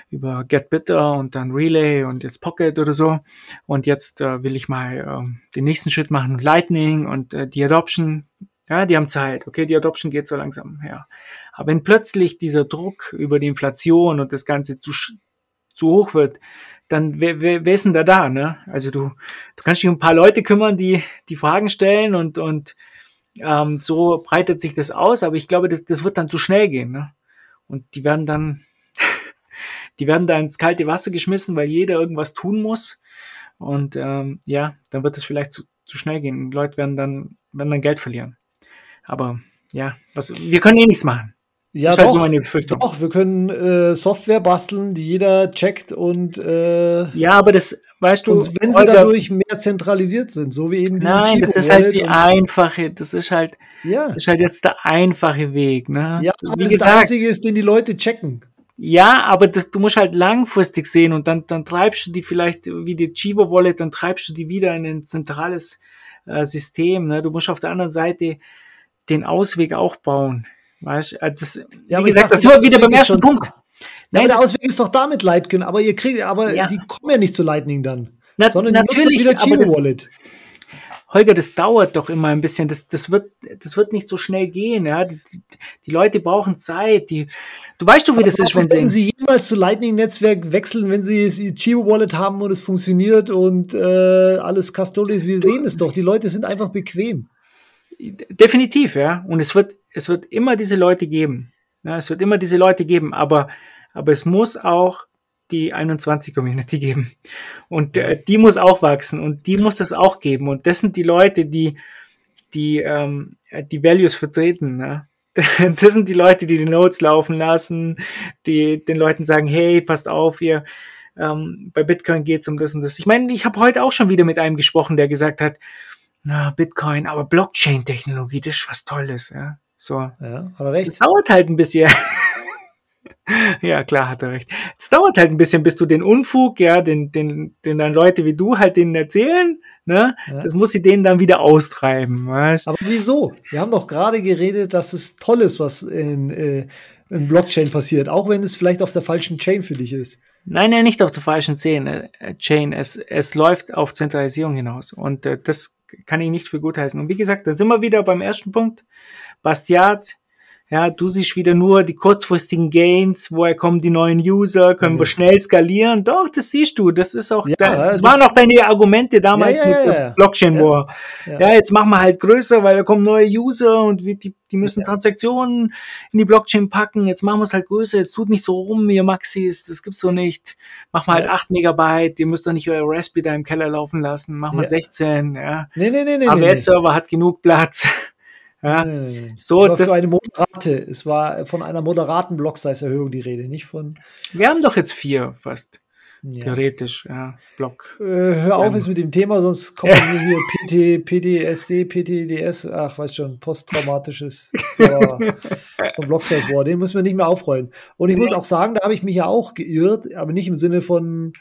über GetBitter und dann Relay und jetzt Pocket oder so und jetzt äh, will ich mal äh, den nächsten Schritt machen, Lightning und äh, die Adoption, ja, die haben Zeit, okay, die Adoption geht so langsam her. Aber wenn plötzlich dieser Druck über die Inflation und das Ganze zu, zu hoch wird, dann wer, wer, wer ist denn da da, ne? Also du, du kannst dich um ein paar Leute kümmern, die die Fragen stellen und, und ähm, so breitet sich das aus, aber ich glaube, das, das wird dann zu schnell gehen. Ne? Und die werden dann, die werden da ins kalte Wasser geschmissen, weil jeder irgendwas tun muss. Und ähm, ja, dann wird es vielleicht zu, zu schnell gehen. Die Leute werden dann, werden dann Geld verlieren. Aber ja, was, wir können eh nichts machen. Ja, das doch, halt so doch, wir können äh, Software basteln, die jeder checkt und äh, ja, aber das, weißt du, und wenn sie dadurch mehr zentralisiert sind, so wie eben die Nein, das ist halt die einfache, das ist halt, ja. das ist halt jetzt der einfache Weg, ne? Ja, aber wie das gesagt, einzige ist, den die Leute checken. Ja, aber das, du musst halt langfristig sehen und dann, dann treibst du die vielleicht wie die Chivo Wallet, dann treibst du die wieder in ein zentrales äh, System. Ne? Du musst auf der anderen Seite den Ausweg auch bauen. Weißt, äh, das, ja, wie gesagt, das sind wir wieder beim ersten Punkt. Nein, ja, der Ausweg ist doch damit Lightning, aber ihr kriegt, aber ja. die kommen ja nicht zu Lightning dann. Na, sondern die natürlich, nutzen wieder Chivo Wallet. Holger, das dauert doch immer ein bisschen. Das, das, wird, das wird nicht so schnell gehen. Ja? Die, die, die Leute brauchen Zeit. Die, du weißt doch, wie das ist, wenn sie. sie jemals zu Lightning-Netzwerk wechseln, wenn sie Chivo-Wallet haben und es funktioniert und äh, alles custodial? Wir sehen es doch. Die Leute sind einfach bequem. Definitiv, ja. Und es wird, es wird immer diese Leute geben. Ja, es wird immer diese Leute geben. Aber, aber es muss auch die 21 Community geben. Und äh, die muss auch wachsen und die muss es auch geben. Und das sind die Leute, die die, ähm, die Values vertreten. Ne? Das sind die Leute, die die Notes laufen lassen, die den Leuten sagen, hey, passt auf, ihr ähm, bei Bitcoin geht's um das und das. Ich meine, ich habe heute auch schon wieder mit einem gesprochen, der gesagt hat, na, Bitcoin, aber Blockchain-Technologie, das ist was Tolles. Ja? So. Ja, hat er recht. Das dauert halt ein bisschen. ja, klar, hat er recht. Es dauert halt ein bisschen, bis du den Unfug, ja, den, den, den dann Leute wie du halt denen erzählen, ne? Ja. Das muss sie denen dann wieder austreiben, weißt? Aber wieso? Wir haben doch gerade geredet, dass es toll ist, was in, äh, in Blockchain passiert, auch wenn es vielleicht auf der falschen Chain für dich ist. Nein, nein, nicht auf der falschen Chain. Äh, Chain. Es, es läuft auf Zentralisierung hinaus. Und äh, das kann ich nicht für gut heißen. Und wie gesagt, da sind wir wieder beim ersten Punkt. Bastiat ja, du siehst wieder nur die kurzfristigen Gains, woher kommen die neuen User, können mhm. wir schnell skalieren. Doch, das siehst du. Das ist auch, ja, das, das waren auch deine Argumente damals ja, ja, mit Blockchain War. Ja. jetzt machen wir halt größer, weil da kommen neue User und die, die müssen Transaktionen in die Blockchain packen. Jetzt machen wir es halt größer. Jetzt tut nicht so rum, ihr Maxis, das gibt's so nicht. Machen wir halt 8 Megabyte. Ihr müsst doch nicht euer Raspberry da im Keller laufen lassen. Machen wir 16, ja. Nee, nee, nee, nee. AWS-Server nee. hat genug Platz. Ja, nee, so, das, für eine moderate, es war von einer moderaten Block-Size-Erhöhung die Rede, nicht von. Wir haben doch jetzt vier fast. Ja. Theoretisch, ja, Block. Äh, hör auf jetzt mit dem Thema, sonst kommen wir hier PT, PTSD, PTDS, ach, weiß schon, posttraumatisches vom Block Size War. Den müssen wir nicht mehr aufrollen. Und ich muss auch sagen, da habe ich mich ja auch geirrt, aber nicht im Sinne von,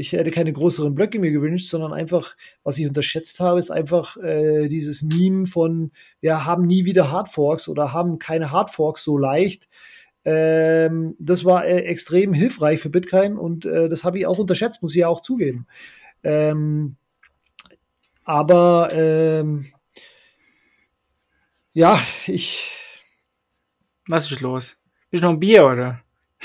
ich hätte keine größeren Blöcke mir gewünscht, sondern einfach, was ich unterschätzt habe, ist einfach äh, dieses Meme von, wir haben nie wieder Hardforks oder haben keine Hardforks so leicht. Ähm, das war äh, extrem hilfreich für Bitcoin und äh, das habe ich auch unterschätzt, muss ich ja auch zugeben. Ähm, aber ähm, ja, ich. Was ist los? Bist du noch ein Bier, oder?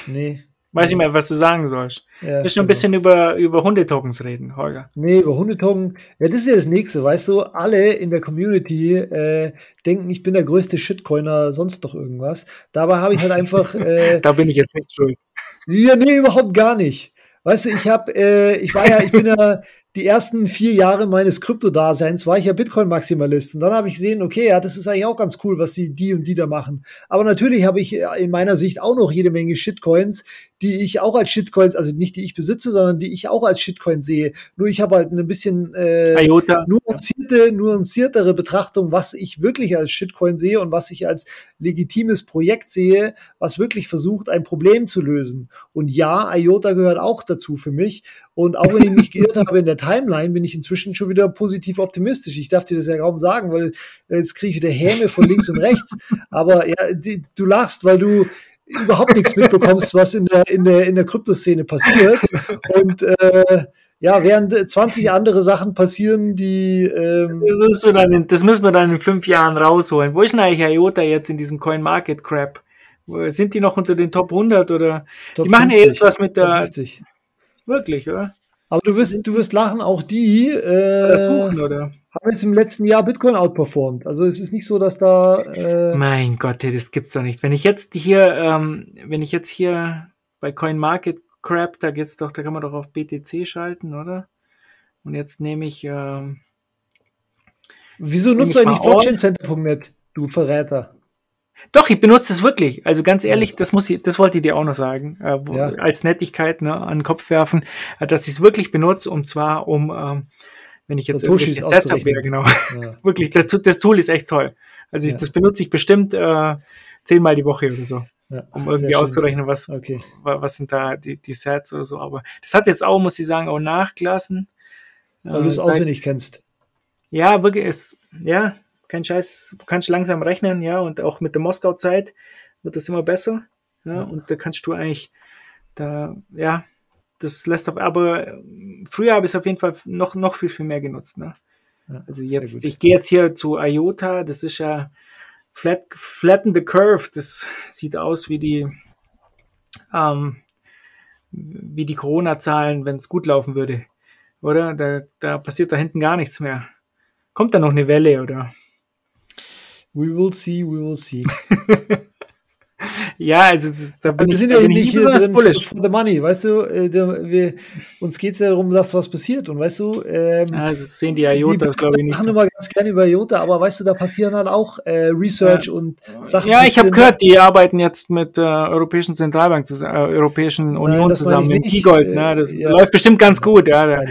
Nee. Weiß nicht mehr, was du sagen sollst. Ja, Willst du ein genau. bisschen über, über Hundetokens reden, Holger? Nee, über Hundetoken. Ja, das ist ja das Nächste, weißt du? Alle in der Community äh, denken, ich bin der größte Shitcoiner, sonst doch irgendwas. Dabei habe ich halt einfach. Äh, da bin ich jetzt nicht schuld. Ja, nee, überhaupt gar nicht. Weißt du, ich habe, äh, ich war ja, ich bin ja die ersten vier Jahre meines Krypto-Daseins war ich ja Bitcoin-Maximalist. Und dann habe ich gesehen, okay, ja, das ist eigentlich auch ganz cool, was sie die und die da machen. Aber natürlich habe ich äh, in meiner Sicht auch noch jede Menge Shitcoins, die ich auch als Shitcoins, also nicht die ich besitze, sondern die ich auch als Shitcoin sehe. Nur ich habe halt ein bisschen äh, IOTA. nuancierte, nuanciertere Betrachtung, was ich wirklich als Shitcoin sehe und was ich als legitimes Projekt sehe, was wirklich versucht, ein Problem zu lösen. Und ja, IOTA gehört auch dazu für mich. Und auch wenn ich mich geirrt habe in der Timeline, bin ich inzwischen schon wieder positiv optimistisch. Ich darf dir das ja kaum sagen, weil jetzt kriege ich wieder Häme von links und rechts. Aber ja, die, du lachst, weil du überhaupt nichts mitbekommst, was in der, in der, in der Kryptoszene passiert. Und äh, ja, während 20 andere Sachen passieren, die. Ähm das, müssen in, das, müssen wir dann in fünf Jahren rausholen. Wo ist denn eigentlich IOTA jetzt in diesem Coin Market Crap? Sind die noch unter den Top 100 oder? Top die machen 50, ja jetzt was mit der. Wirklich, oder? Aber du wirst, du wirst lachen, auch die äh, suchen, oder? haben jetzt im letzten Jahr Bitcoin outperformed. Also es ist nicht so, dass da. Äh mein Gott, das gibt's doch nicht. Wenn ich jetzt hier, ähm, wenn ich jetzt hier bei CoinMarketCrap, da geht's doch, da kann man doch auf BTC schalten, oder? Und jetzt nehme ich. Ähm, Wieso nutzt du eigentlich blockchaincenter.net, du Verräter? Doch, ich benutze es wirklich. Also ganz ehrlich, das muss ich, das wollte ich dir auch noch sagen, äh, wo, ja. als Nettigkeit ne, an den Kopf werfen, äh, dass ich es wirklich benutze, um zwar um, ähm, wenn ich jetzt irgendwelche Sets habe, ja, genau, ja. wirklich, das, das, Tool ist echt toll. Also ich, das benutze ich bestimmt äh, zehnmal die Woche oder so. ja, um irgendwie auszurechnen, was, okay. was sind da die, die Sets oder so. Aber das hat jetzt auch, muss ich sagen, auch nachgelassen. Weil du es äh, auswendig kennst. Ja, wirklich, ist, ja, kein Scheiß, du kannst langsam rechnen, ja, und auch mit der Moskau-Zeit wird das immer besser. Ja, ja, und da kannst du eigentlich, da, ja, das lässt auf, aber früher habe ich es auf jeden Fall noch, noch viel, viel mehr genutzt, ne? Ja, also jetzt, ich gehe jetzt hier zu IOTA, das ist ja Flat, Flatten the Curve, das sieht aus wie die, ähm, wie die Corona-Zahlen, wenn es gut laufen würde. Oder? Da, da passiert da hinten gar nichts mehr. Kommt da noch eine Welle, oder? We will see, we will see. Ja, also das, da bin wir ich, sind ja nicht hier drin bullish. for the money, weißt du, äh, der, wir, uns geht es ja darum, dass was passiert und weißt du, ähm, ja, das sehen die IOTA, glaube ich nicht. Wir machen immer ganz gerne über IOTA, aber weißt du, da passieren dann auch äh, Research ja. und Sachen. Ja, ich habe gehört, die arbeiten jetzt mit der äh, Europäischen Zentralbank, äh, Europäischen Union Nein, zusammen, mit Keygold, ne? das ja. läuft bestimmt ganz gut, ja,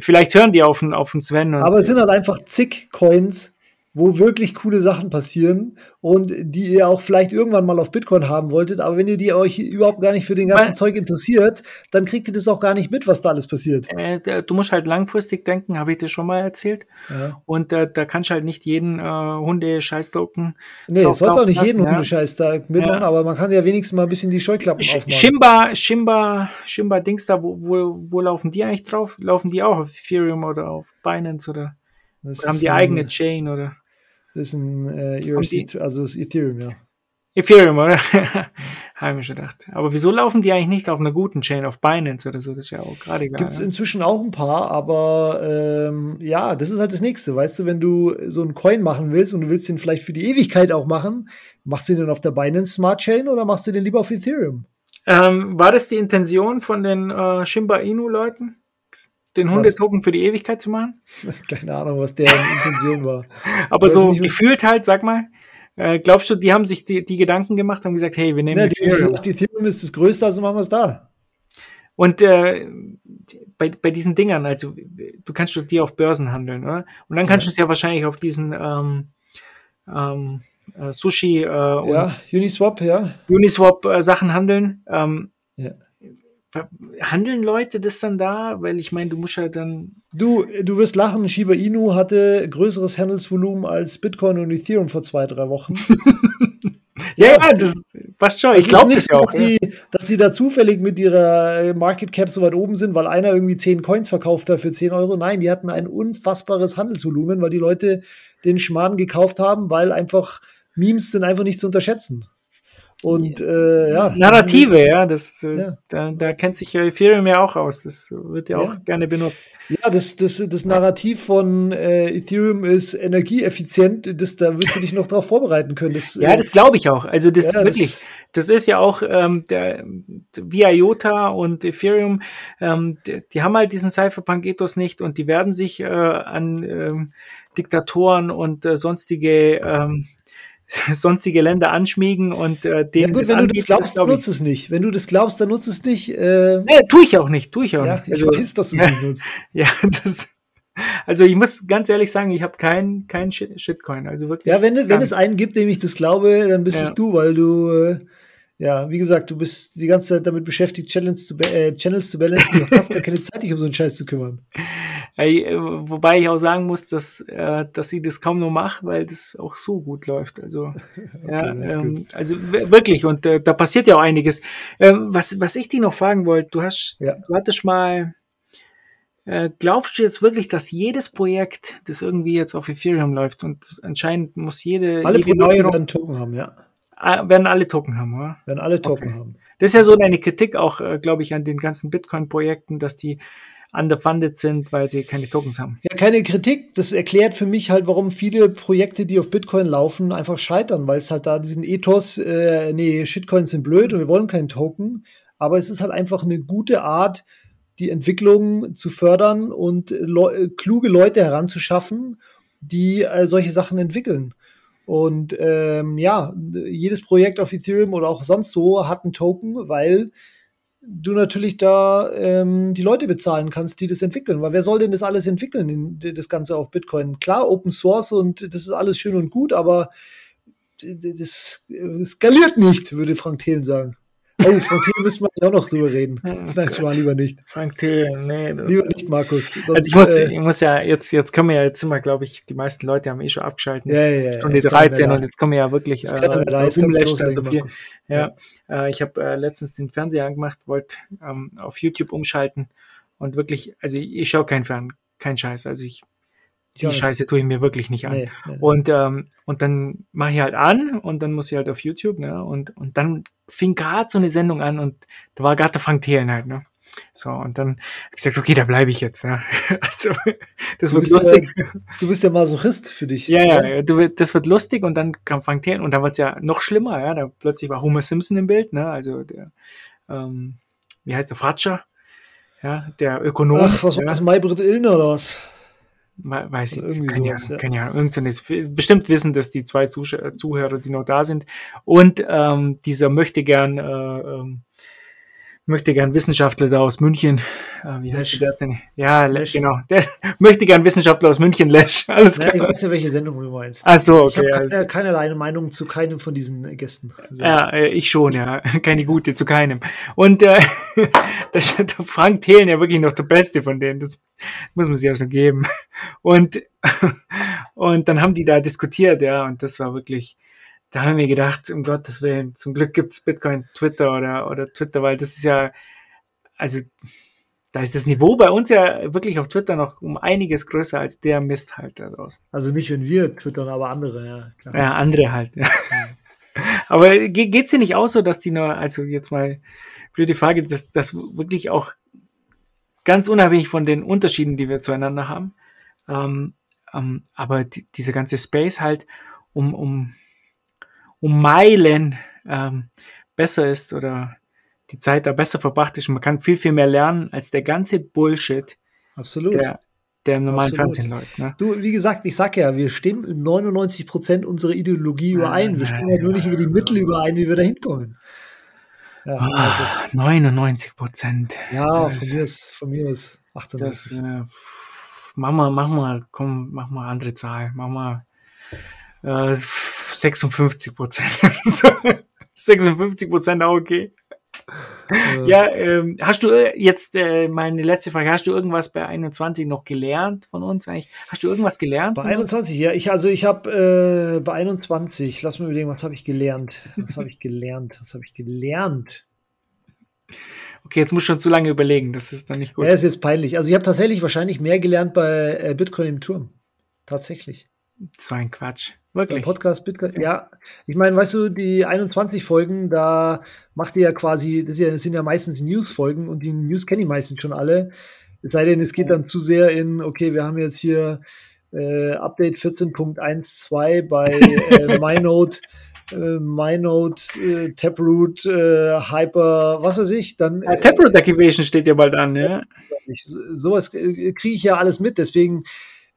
vielleicht hören die auf, auf den Sven. aber es sind halt einfach zig Coins, wo wirklich coole Sachen passieren und die ihr auch vielleicht irgendwann mal auf Bitcoin haben wolltet, aber wenn ihr die euch überhaupt gar nicht für den ganzen Weil, Zeug interessiert, dann kriegt ihr das auch gar nicht mit, was da alles passiert. Äh, du musst halt langfristig denken, habe ich dir schon mal erzählt. Ja. Und äh, da kannst du halt nicht jeden äh, Hunde-Scheiß-Token. Nee, du sollst auch nicht jeden ja. Hunde-Scheiß-Tag mitmachen, ja. aber man kann ja wenigstens mal ein bisschen die Scheuklappen Sch aufmachen. Shimba, Shimba, Shimba Dings da, wo, wo, wo laufen die eigentlich drauf? Laufen die auch auf Ethereum oder auf Binance oder? Oder haben die eigene Chain oder? Das ist ein äh, ERC, also das Ethereum, ja. Ethereum, oder? Habe ich schon gedacht. Aber wieso laufen die eigentlich nicht auf einer guten Chain, auf Binance oder so? Das ist ja auch gerade egal. Gibt es inzwischen auch ein paar, aber ähm, ja, das ist halt das Nächste. Weißt du, wenn du so einen Coin machen willst und du willst den vielleicht für die Ewigkeit auch machen, machst du den auf der Binance Smart Chain oder machst du den lieber auf Ethereum? Ähm, war das die Intention von den äh, Shimba Inu-Leuten? Den Hundetoken für die Ewigkeit zu machen? Keine Ahnung, was deren Intention war. Aber so gefühlt halt, sag mal, äh, glaubst du, die haben sich die, die, Gedanken gemacht, haben gesagt, hey, wir nehmen ja, die Ethereum. Die Ethereum ist das Größte, also machen wir es da. Und äh, bei, bei diesen Dingern, also du kannst du die auf Börsen handeln, oder? Und dann kannst ja. du es ja wahrscheinlich auf diesen ähm, ähm, äh, Sushi äh, ja, Uniswap, ja. Uniswap äh, Sachen handeln. Ähm, ja handeln Leute das dann da? Weil ich meine, du musst ja dann. Du, du wirst lachen, Shiba Inu hatte größeres Handelsvolumen als Bitcoin und Ethereum vor zwei, drei Wochen. ja, ja, das passt schon. Ich glaube das ja auch. Dass, ja. die, dass die da zufällig mit ihrer Market Cap so weit oben sind, weil einer irgendwie zehn Coins verkauft hat für 10 Euro. Nein, die hatten ein unfassbares Handelsvolumen, weil die Leute den Schmarrn gekauft haben, weil einfach Memes sind einfach nicht zu unterschätzen. Und äh, ja. Narrative, ja, das, äh, ja. Da, da kennt sich ja Ethereum ja auch aus. Das wird ja, ja. auch gerne benutzt. Ja, das, das, das Narrativ von äh, Ethereum ist energieeffizient. Das, da wirst du dich noch darauf vorbereiten können. Das, ja, das glaube ich auch. Also das ja, wirklich. Das, das ist ja auch ähm, der, wie IOTA und Ethereum, ähm, die, die, haben halt diesen Cypherpunk-Ethos nicht und die werden sich äh, an ähm, Diktatoren und äh, sonstige ähm, sonstige Länder anschmiegen und äh, denen. Ja gut, wenn du das glaubst, dann nutzt es nicht. Wenn du das glaubst, dann nutzt es nicht. Äh, nee, tue ich auch nicht, tue ich auch ja, nicht. Ich also, weiß, dass du es ja, nicht nutzt. Ja, das. Also ich muss ganz ehrlich sagen, ich habe keinen kein Shitcoin. Also wirklich. Ja, wenn, wenn es einen gibt, dem ich das glaube, dann bist ja. es du, weil du äh, ja, wie gesagt, du bist die ganze Zeit damit beschäftigt, Channels zu, äh, Channels zu balancen. Du hast gar keine Zeit, dich um so einen Scheiß zu kümmern. Äh, wobei ich auch sagen muss, dass, äh, dass ich das kaum nur mache, weil das auch so gut läuft. Also, okay, ja, ähm, also wirklich, und äh, da passiert ja auch einiges. Ähm, was, was ich dich noch fragen wollte, du hast, ja. du hattest mal, äh, glaubst du jetzt wirklich, dass jedes Projekt, das irgendwie jetzt auf Ethereum läuft und anscheinend muss jede, Alle jede Projekte neue, werden Token haben, ja. Ah, werden alle Token haben, oder? Werden alle Token okay. haben. Das ist ja so eine Kritik auch, äh, glaube ich, an den ganzen Bitcoin-Projekten, dass die underfunded sind, weil sie keine Tokens haben. Ja, keine Kritik. Das erklärt für mich halt, warum viele Projekte, die auf Bitcoin laufen, einfach scheitern, weil es halt da diesen Ethos, äh, nee, Shitcoins sind blöd und wir wollen keinen Token. Aber es ist halt einfach eine gute Art, die Entwicklung zu fördern und le kluge Leute heranzuschaffen, die äh, solche Sachen entwickeln. Und ähm, ja, jedes Projekt auf Ethereum oder auch sonst wo hat einen Token, weil du natürlich da ähm, die Leute bezahlen kannst, die das entwickeln. Weil wer soll denn das alles entwickeln, das Ganze auf Bitcoin? Klar, Open Source und das ist alles schön und gut, aber das skaliert nicht, würde Frank Thelen sagen. Oh, Frank Thelen müssen wir auch noch drüber reden. Nein, schon mal lieber nicht. Frank Thelen, nee. Lieber nicht, Markus. Sonst, also ich muss, äh, ich muss ja, jetzt, jetzt kommen wir ja, jetzt immer, glaube ich, die meisten Leute haben eh schon abgeschalten. Ja, ja, ja. Stunde 13 und jetzt kommen wir ja wirklich äh, rumlässt also viel. Ja, ja. Äh, ich habe äh, letztens den Fernseher angemacht, wollte ähm, auf YouTube umschalten und wirklich, also ich, ich schaue kein Fern, kein Scheiß. Also ich die ja. Scheiße tue ich mir wirklich nicht an. Nee, nee, nee. Und, ähm, und dann mache ich halt an und dann muss ich halt auf YouTube, ne? Und, und dann fing gerade so eine Sendung an und da war gerade der Frank Thelen halt, ne? So, und dann habe ich gesagt, okay, da bleibe ich jetzt. Ja. Also, das wird lustig. Ja, du bist ja Masochist für dich. Ja, ja, ja du, das wird lustig und dann kam Frank Thelen und dann wird es ja noch schlimmer, ja. Da plötzlich war Homer Simpson im Bild, ne? Also der, ähm, wie heißt der, Fratscher, ja, der Ökonom. Ach, was war das, Maybrit Illner oder was? Weiß ich, irgendwie kann, sowas, ja, ja. kann ja irgend bestimmt wissen, dass die zwei Zuhörer, die noch da sind. Und ähm, dieser möchte gern äh, ähm, möchte gern Wissenschaftler da aus München, äh, wie heißt der denn? Ja, Lesch, genau. Der möchte gern Wissenschaftler aus München, Lesch. Alles klar. Ja, ich weiß ja, welche Sendung du meinst. Ach so, okay. Ich habe keine, keinerlei Meinung zu keinem von diesen Gästen. So. Ja, äh, ich schon, ja. Keine gute, zu keinem. Und äh, der, der Frank Thelen ja wirklich noch der Beste von denen. Das muss man sich ja schon geben. Und, und dann haben die da diskutiert, ja, und das war wirklich da haben wir gedacht, um Gottes Willen, zum Glück gibt's Bitcoin Twitter oder, oder Twitter, weil das ist ja, also da ist das Niveau bei uns ja wirklich auf Twitter noch um einiges größer als der Mist halt da draußen. Also nicht, wenn wir twittern, aber andere, ja. Klar. Ja, andere halt. Ja. aber geht's dir nicht auch so, dass die nur, also jetzt mal blöde Frage, dass das wirklich auch ganz unabhängig von den Unterschieden, die wir zueinander haben, ähm, ähm, aber die, diese ganze Space halt um, um um Meilen ähm, besser ist oder die Zeit da besser verbracht ist. Man kann viel, viel mehr lernen als der ganze Bullshit, Absolut. Der, der im normalen Absolut. Fernsehen läuft. Ne? Du, wie gesagt, ich sag ja, wir stimmen in 99 Prozent unserer Ideologie überein. Wir stimmen ja nur nicht über die Mittel überein, wie wir da hinkommen. Ja, oh, 99 Prozent. Ja, von mir ist, von mir ist 98. Das, äh, mach mal, mach mal, komm, mach mal andere Zahl. Mach mal äh, 56 Prozent. 56 Prozent auch okay. Äh. Ja, ähm, hast du äh, jetzt äh, meine letzte Frage, hast du irgendwas bei 21 noch gelernt von uns eigentlich? Hast du irgendwas gelernt? Bei 21, uns? ja, ich also ich habe äh, bei 21, lass mal überlegen, was habe ich gelernt? Was habe ich gelernt? Was habe ich gelernt? Okay, jetzt muss schon zu lange überlegen, das ist dann nicht gut. Ja, ist jetzt peinlich. Also ich habe tatsächlich wahrscheinlich mehr gelernt bei äh, Bitcoin im Turm. Tatsächlich. So ein Quatsch. Wirklich? Podcast Bitcoin. Ja, ich meine, weißt du, die 21 Folgen, da macht ihr ja quasi, das, sind ja meistens News-Folgen und die News kenne ich meistens schon alle. Es sei denn, es geht dann zu sehr in, okay, wir haben jetzt hier äh, Update 14.12 bei äh, MyNote, äh, MyNote, äh, Taproot, äh, Hyper, was weiß ich, dann. Ja, Taproot Activation steht ja bald an, ja. Ich, sowas äh, kriege ich ja alles mit, deswegen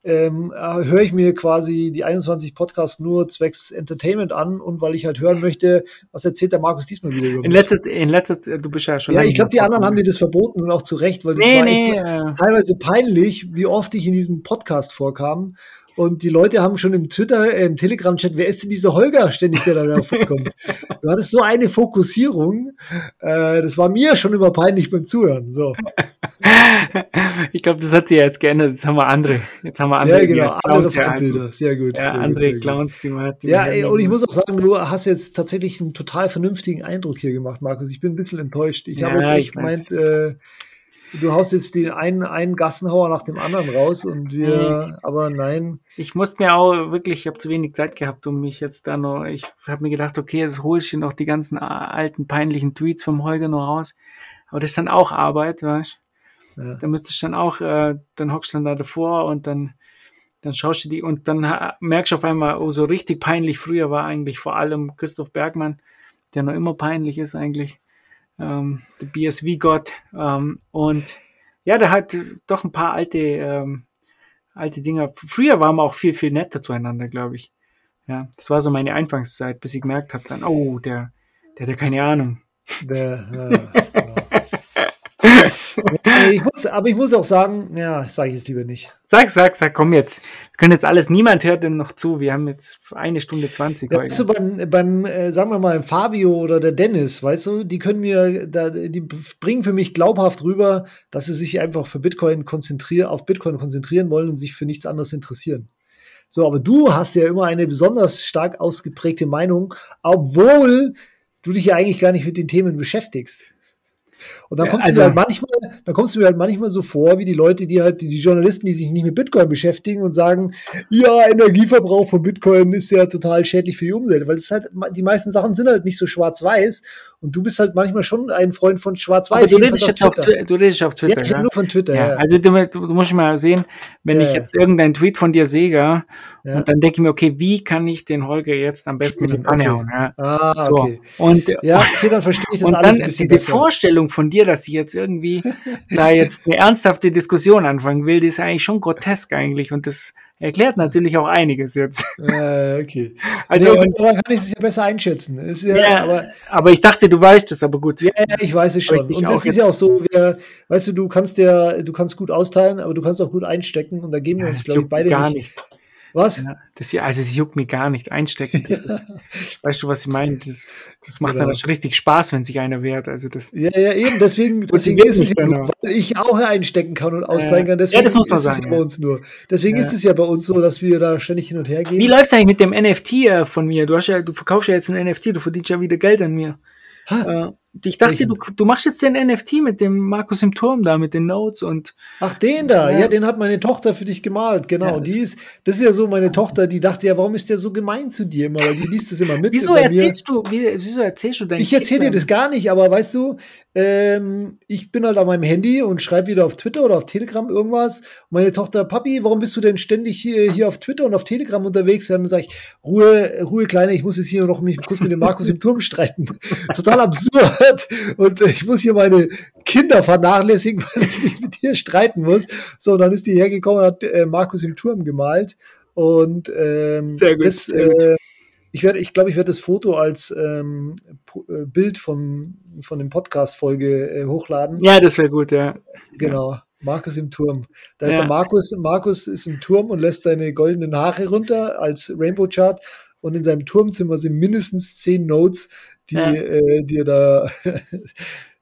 ähm, äh, höre ich mir quasi die 21 Podcasts nur zwecks Entertainment an und weil ich halt hören möchte, was erzählt der Markus diesmal wieder über mich. In letzter, in letzter du bist ja schon. Ja, ich glaube, die anderen haben dir das verboten und auch zu Recht, weil das nee, war echt nee, teilweise peinlich, wie oft ich in diesem Podcast vorkam. Und die Leute haben schon im Twitter, äh, im Telegram-Chat, wer ist denn dieser Holger ständig, der da vorkommt? du hattest so eine Fokussierung, äh, das war mir schon immer peinlich beim Zuhören. So. ich glaube, das hat sich ja jetzt geändert. Jetzt haben wir andere. Jetzt haben wir andere. Ja, genau, andere Feindbilder. Sehr gut. Ja, sehr andere gut, Clowns, die man hat. Ja, ey, und ich muss auch sagen, du hast jetzt tatsächlich einen total vernünftigen Eindruck hier gemacht, Markus. Ich bin ein bisschen enttäuscht. Ich ja, habe jetzt echt gemeint, äh, du haust jetzt den einen, einen Gassenhauer nach dem anderen raus und wir, nee. aber nein. Ich musste mir auch wirklich, ich habe zu wenig Zeit gehabt, um mich jetzt da noch, ich habe mir gedacht, okay, jetzt hole ich hier noch die ganzen alten peinlichen Tweets vom Holger noch raus. Aber das ist dann auch Arbeit, weißt ja. Da müsstest du dann auch, äh, dann hockst du dann da davor und dann, dann schaust du die und dann merkst du auf einmal, oh, so richtig peinlich früher war eigentlich vor allem Christoph Bergmann, der noch immer peinlich ist eigentlich, ähm, der BSV-Gott. Ähm, und ja, der hat doch ein paar alte, ähm, alte Dinger. Früher waren wir auch viel, viel netter zueinander, glaube ich. Ja, das war so meine Anfangszeit, bis ich gemerkt habe dann, oh, der, der hat ja keine Ahnung. Der, ja. Ich muss, aber ich muss auch sagen, ja, sage ich jetzt lieber nicht. Sag, sag, sag, komm jetzt. Wir können jetzt alles, niemand hört denn noch zu. Wir haben jetzt eine Stunde zwanzig. Ja, weißt du, beim, beim äh, sagen wir mal, Fabio oder der Dennis, weißt du, die können mir, da, die bringen für mich glaubhaft rüber, dass sie sich einfach für Bitcoin konzentrieren, auf Bitcoin konzentrieren wollen und sich für nichts anderes interessieren. So, aber du hast ja immer eine besonders stark ausgeprägte Meinung, obwohl du dich ja eigentlich gar nicht mit den Themen beschäftigst. Und dann kommst also, du mir halt manchmal, dann kommst du mir halt manchmal so vor, wie die Leute, die halt, die Journalisten, die sich nicht mit Bitcoin beschäftigen und sagen, ja, Energieverbrauch von Bitcoin ist ja total schädlich für die Umwelt, weil es halt, die meisten Sachen sind halt nicht so schwarz-weiß und du bist halt manchmal schon ein Freund von schwarz-weiß. Du redest jetzt auf, du redest auf Twitter. Ja, ja? nur von Twitter, ja. ja. Also du, du, musst mal sehen, wenn ich jetzt irgendeinen Tweet von dir sehe, und dann denke ich mir, okay, wie kann ich den Holger jetzt am besten mit dem okay. anhauen? Ja. Ah, okay. So. Und, ja, okay, dann verstehe ich das und alles dann ein bisschen diese besser. Vorstellung von dir, dass ich jetzt irgendwie da jetzt eine ernsthafte Diskussion anfangen will, die ist eigentlich schon grotesk eigentlich und das erklärt natürlich auch einiges jetzt. Äh, okay. Also nee, daran kann ich es ja besser einschätzen. Ja, ja, aber, aber ich dachte, du weißt es, aber gut. Ja, ja ich weiß es schon. Und es ist ja auch so, wir, weißt du, du kannst ja, du kannst gut austeilen, aber du kannst auch gut einstecken und da geben wir uns, glaube ich, beide gar nicht. nicht. Was? Ja, das, also das juckt mich gar nicht. Einstecken. Ist, weißt du, was ich meine? Das, das macht genau. dann schon richtig Spaß, wenn sich einer wehrt. Also das, ja, ja, eben. Deswegen, deswegen ist es ja nur, weil ich auch einstecken kann und austeilen kann. Deswegen ja, das muss man ist sagen. Es bei uns nur. Deswegen ja. ist es ja bei uns so, dass wir da ständig hin und her gehen. Wie läuft es eigentlich mit dem NFT äh, von mir? Du hast ja, du verkaufst ja jetzt ein NFT, du verdienst ja wieder Geld an mir. Äh, ich dachte, du, du machst jetzt den NFT mit dem Markus im Turm da, mit den Notes und. Ach, den da, ja, ja den hat meine Tochter für dich gemalt, genau. Ja, die ist, das ist ja so meine Tochter, die dachte ja, warum ist der so gemein zu dir immer, weil die liest das immer mit. wieso erzählst mir. du, wie, wieso erzählst du dein Ich erzähle dir das gar nicht, aber weißt du, ähm, ich bin halt an meinem Handy und schreibe wieder auf Twitter oder auf Telegram irgendwas. Und meine Tochter, Papi, warum bist du denn ständig hier, hier auf Twitter und auf Telegram unterwegs? Und dann sage ich, Ruhe, Ruhe, Kleine, ich muss jetzt hier noch mich kurz mit dem Markus im Turm streiten. Total absurd. Und ich muss hier meine Kinder vernachlässigen, weil ich mich mit dir streiten muss. So, und dann ist die hergekommen und hat äh, Markus im Turm gemalt. Und ähm, sehr gut, das, sehr gut. Äh, ich werde, ich glaube, ich werde das Foto als ähm, äh, Bild vom, von dem Podcast-Folge äh, hochladen. Ja, das wäre gut, ja. Genau. Markus im Turm. Da ist ja. der Markus, Markus ist im Turm und lässt seine goldenen Haare runter als Rainbow Chart und in seinem Turmzimmer sind mindestens zehn Notes, die, ja. äh, die er da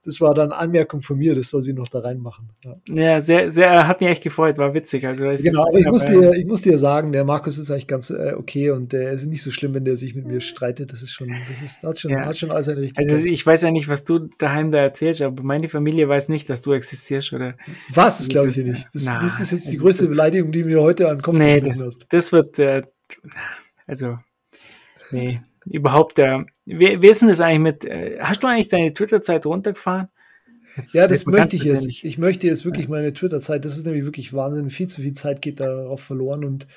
das war dann Anmerkung von mir, das soll sie noch da reinmachen. Ja, ja sehr, sehr, hat mich echt gefreut, war witzig. Also, genau, aber ich muss, dir, ich muss dir sagen, der Markus ist eigentlich ganz äh, okay und der ist nicht so schlimm, wenn der sich mit mir streitet. Das ist schon, das ist, hat schon, ja. hat schon alles eine richtige Also ich weiß ja nicht, was du daheim da erzählst, aber meine Familie weiß nicht, dass du existierst, oder? Was? Das glaube ich dir nicht. Das, Na, das ist jetzt die also größte Beleidigung, die mir heute an den Kopf nee, geschmissen hast. Das wird, äh, also, nee überhaupt, äh, wie, wie ist denn das eigentlich mit, äh, hast du eigentlich deine Twitter-Zeit runtergefahren? Jetzt ja, das möchte ich jetzt. Ich möchte jetzt wirklich meine Twitter-Zeit, das ist nämlich wirklich Wahnsinn, viel zu viel Zeit geht darauf verloren und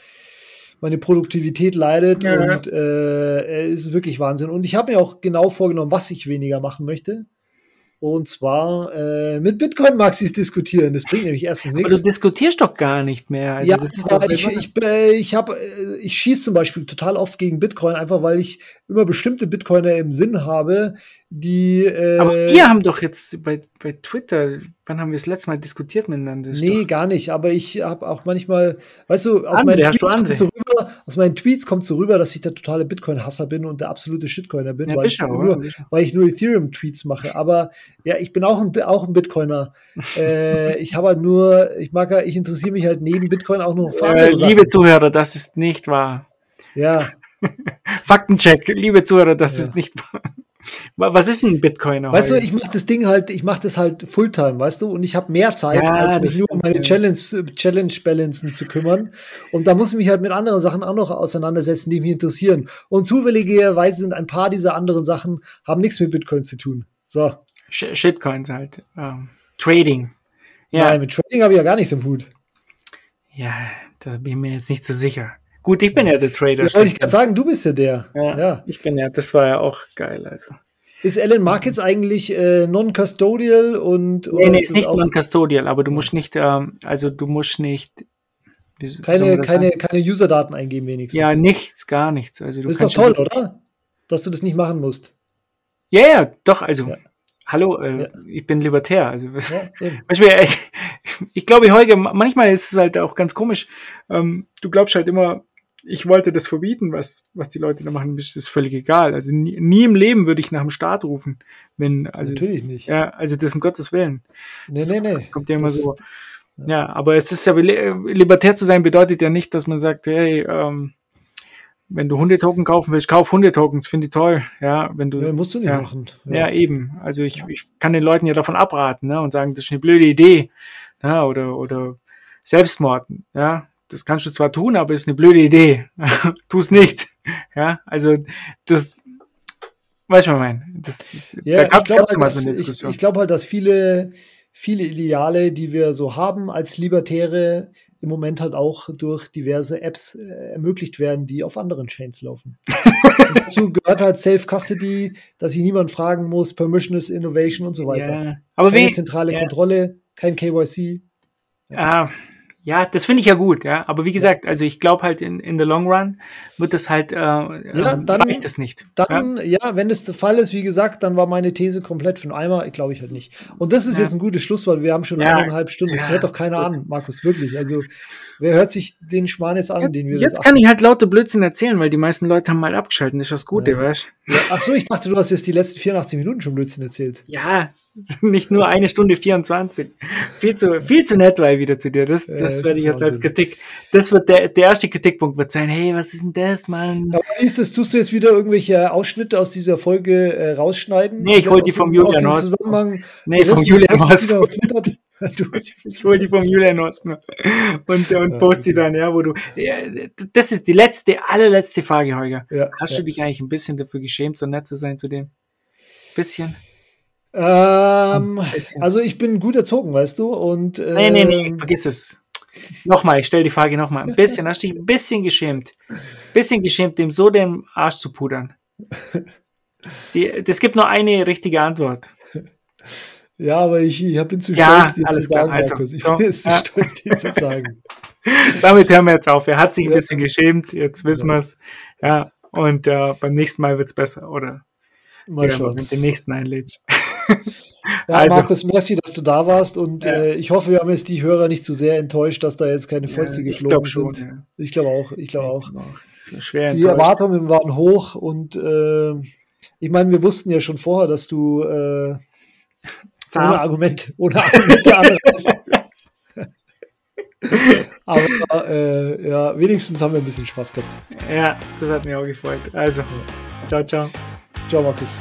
meine Produktivität leidet ja. und äh, es ist wirklich Wahnsinn. Und ich habe mir auch genau vorgenommen, was ich weniger machen möchte. Und zwar äh, mit Bitcoin-Maxis diskutieren. Das bringt nämlich erstens nichts. Aber du diskutierst doch gar nicht mehr. Also ja, ich, ich, ich, hab, äh, ich schieße zum Beispiel total oft gegen Bitcoin, einfach weil ich immer bestimmte Bitcoiner im Sinn habe, die. Äh, aber wir haben doch jetzt bei, bei Twitter Wann haben wir das letzte Mal diskutiert miteinander? nee, doch... gar nicht. Aber ich habe auch manchmal, weißt du, aus, andere, meinen Tweets kommt so rüber, aus meinen Tweets kommt so rüber, dass ich der totale Bitcoin-Hasser bin und der absolute Shitcoiner bin, ja, weil, ich nur, weil, ich nur, Ethereum-Tweets mache. Aber ja, ich bin auch ein, auch ein Bitcoiner. äh, ich habe halt nur, ich mag ich interessiere mich halt neben Bitcoin auch noch für andere äh, Sachen. Liebe Zuhörer, das ist nicht wahr. Ja. Faktencheck, liebe Zuhörer, das ja. ist nicht wahr. Was ist ein Bitcoiner? Weißt du, ich mache das Ding halt, ich mache das halt Fulltime, weißt du, und ich habe mehr Zeit, ja, als mich nur um meine Challenge, Challenge Balancen zu kümmern. Und da muss ich mich halt mit anderen Sachen auch noch auseinandersetzen, die mich interessieren. Und zufälligerweise sind ein paar dieser anderen Sachen, haben nichts mit Bitcoin zu tun. So. Shitcoins halt. Um, ähm, Trading. Ja. Nein, mit Trading habe ich ja gar nichts im Hut. Ja, da bin ich mir jetzt nicht so sicher. Gut, ich bin ja der Trader. Ja, wollte ich gerade sagen, du bist ja der. Ja, ja, ich bin ja, das war ja auch geil. Also. Ist Alan Markets eigentlich äh, non-custodial und nee, nee, ist nicht non-custodial, aber du musst nicht, ähm, also du musst nicht keine, keine, keine User-Daten eingeben, wenigstens. Ja, nichts, gar nichts. Also das ist doch toll, oder? Dass du das nicht machen musst. Ja, ja, doch, also. Ja. hallo, äh, ja. ich bin libertär. Also, ja, ich, ich glaube, Holger, manchmal ist es halt auch ganz komisch. Ähm, du glaubst halt immer, ich wollte das verbieten, was, was die Leute da machen, ist, ist völlig egal. Also nie, nie im Leben würde ich nach dem Staat rufen. Wenn, also, Natürlich nicht. Ja, also das um Gottes Willen. Nee, das nee, nee. Kommt ja immer das so. ja. ja. aber es ist ja, libertär zu sein bedeutet ja nicht, dass man sagt, hey, ähm, wenn du Hundetoken kaufen willst, kauf Hundetokens, finde ich toll. Ja, wenn du. Ja, musst du nicht ja, machen. Ja. ja. eben. Also ich, ich kann den Leuten ja davon abraten, ne, und sagen, das ist eine blöde Idee. Ja, oder, oder Selbstmord. Ja, das kannst du zwar tun, aber ist eine blöde Idee. tu es nicht. Ja, also das, weißt du, was ich meine? Das, ja, da ich glaube halt, so ich, ich glaube halt, dass viele, viele Ideale, die wir so haben als Libertäre, im Moment halt auch durch diverse Apps äh, ermöglicht werden, die auf anderen Chains laufen. dazu gehört halt Safe Custody, dass ich niemand fragen muss, Permissionless Innovation und so weiter. Ja, aber Keine zentrale ja. Kontrolle, kein KYC. Ja. Ah, ja, das finde ich ja gut, ja. Aber wie gesagt, also ich glaube halt in, in the long run wird das halt, äh, ja, ähm, dann, reicht das nicht. Dann, ja? ja, wenn es der Fall ist, wie gesagt, dann war meine These komplett für den Eimer, glaube ich halt nicht. Und das ist ja. jetzt ein gutes Schlusswort. Wir haben schon eineinhalb Stunden. Das hört doch keiner an, Markus, wirklich. Also Wer hört sich den Schmarrn jetzt an, jetzt, den wir Jetzt kann ich halt lauter Blödsinn erzählen, weil die meisten Leute haben mal abgeschaltet. Das ist das Gute, weißt ja. Ach so, ich dachte, du hast jetzt die letzten 84 Minuten schon Blödsinn erzählt. Ja, nicht nur eine Stunde 24. Viel zu, viel zu nett war ich wieder zu dir. Das, das, das werde ich jetzt als Kritik. Das wird der, der erste Kritikpunkt wird sein. Hey, was ist denn das, Mann? Aber ist das, tust du jetzt wieder irgendwelche Ausschnitte aus dieser Folge äh, rausschneiden? Nee, ich hole die vom Julian aus. Nee, vom Julian aus. ich hole die vom Julian Osmer und, und poste die dann, ja, wo du. Ja, das ist die letzte, allerletzte Frage, Holger. Ja, Hast ja. du dich eigentlich ein bisschen dafür geschämt, so nett zu sein zu dem? Bisschen? Ähm. Also ich bin gut erzogen, weißt du? Und, ähm, nee, nee, nee, vergiss es. Nochmal, ich stelle die Frage nochmal. Ein bisschen, hast du dich ein bisschen geschämt? Ein bisschen geschämt, dem so den Arsch zu pudern. Es gibt nur eine richtige Antwort. Ja, aber ich, ich bin zu ja, stolz, dir zu sagen, also, Markus. Ich bin jetzt zu stolz, dir zu sagen. Damit hören wir jetzt auf. Er hat sich ein bisschen geschämt, jetzt wissen wir es. Ja, und äh, beim nächsten Mal wird es besser, oder? Mal ja, schauen. Mit dem nächsten einlädst. Ja, also, Markus, merci, dass du da warst und ja. äh, ich hoffe, wir haben jetzt die Hörer nicht zu sehr enttäuscht, dass da jetzt keine Fäuste ja, geflogen schon, sind. Ja. Ich glaube auch, ich glaube auch. Schwer die Erwartungen waren hoch und äh, ich meine, wir wussten ja schon vorher, dass du äh, ohne Argumente, ohne Argumente anreißen. Aber äh, ja, wenigstens haben wir ein bisschen Spaß gehabt. Ja, das hat mich auch gefreut. Also, ciao, ciao. Ciao, Markus.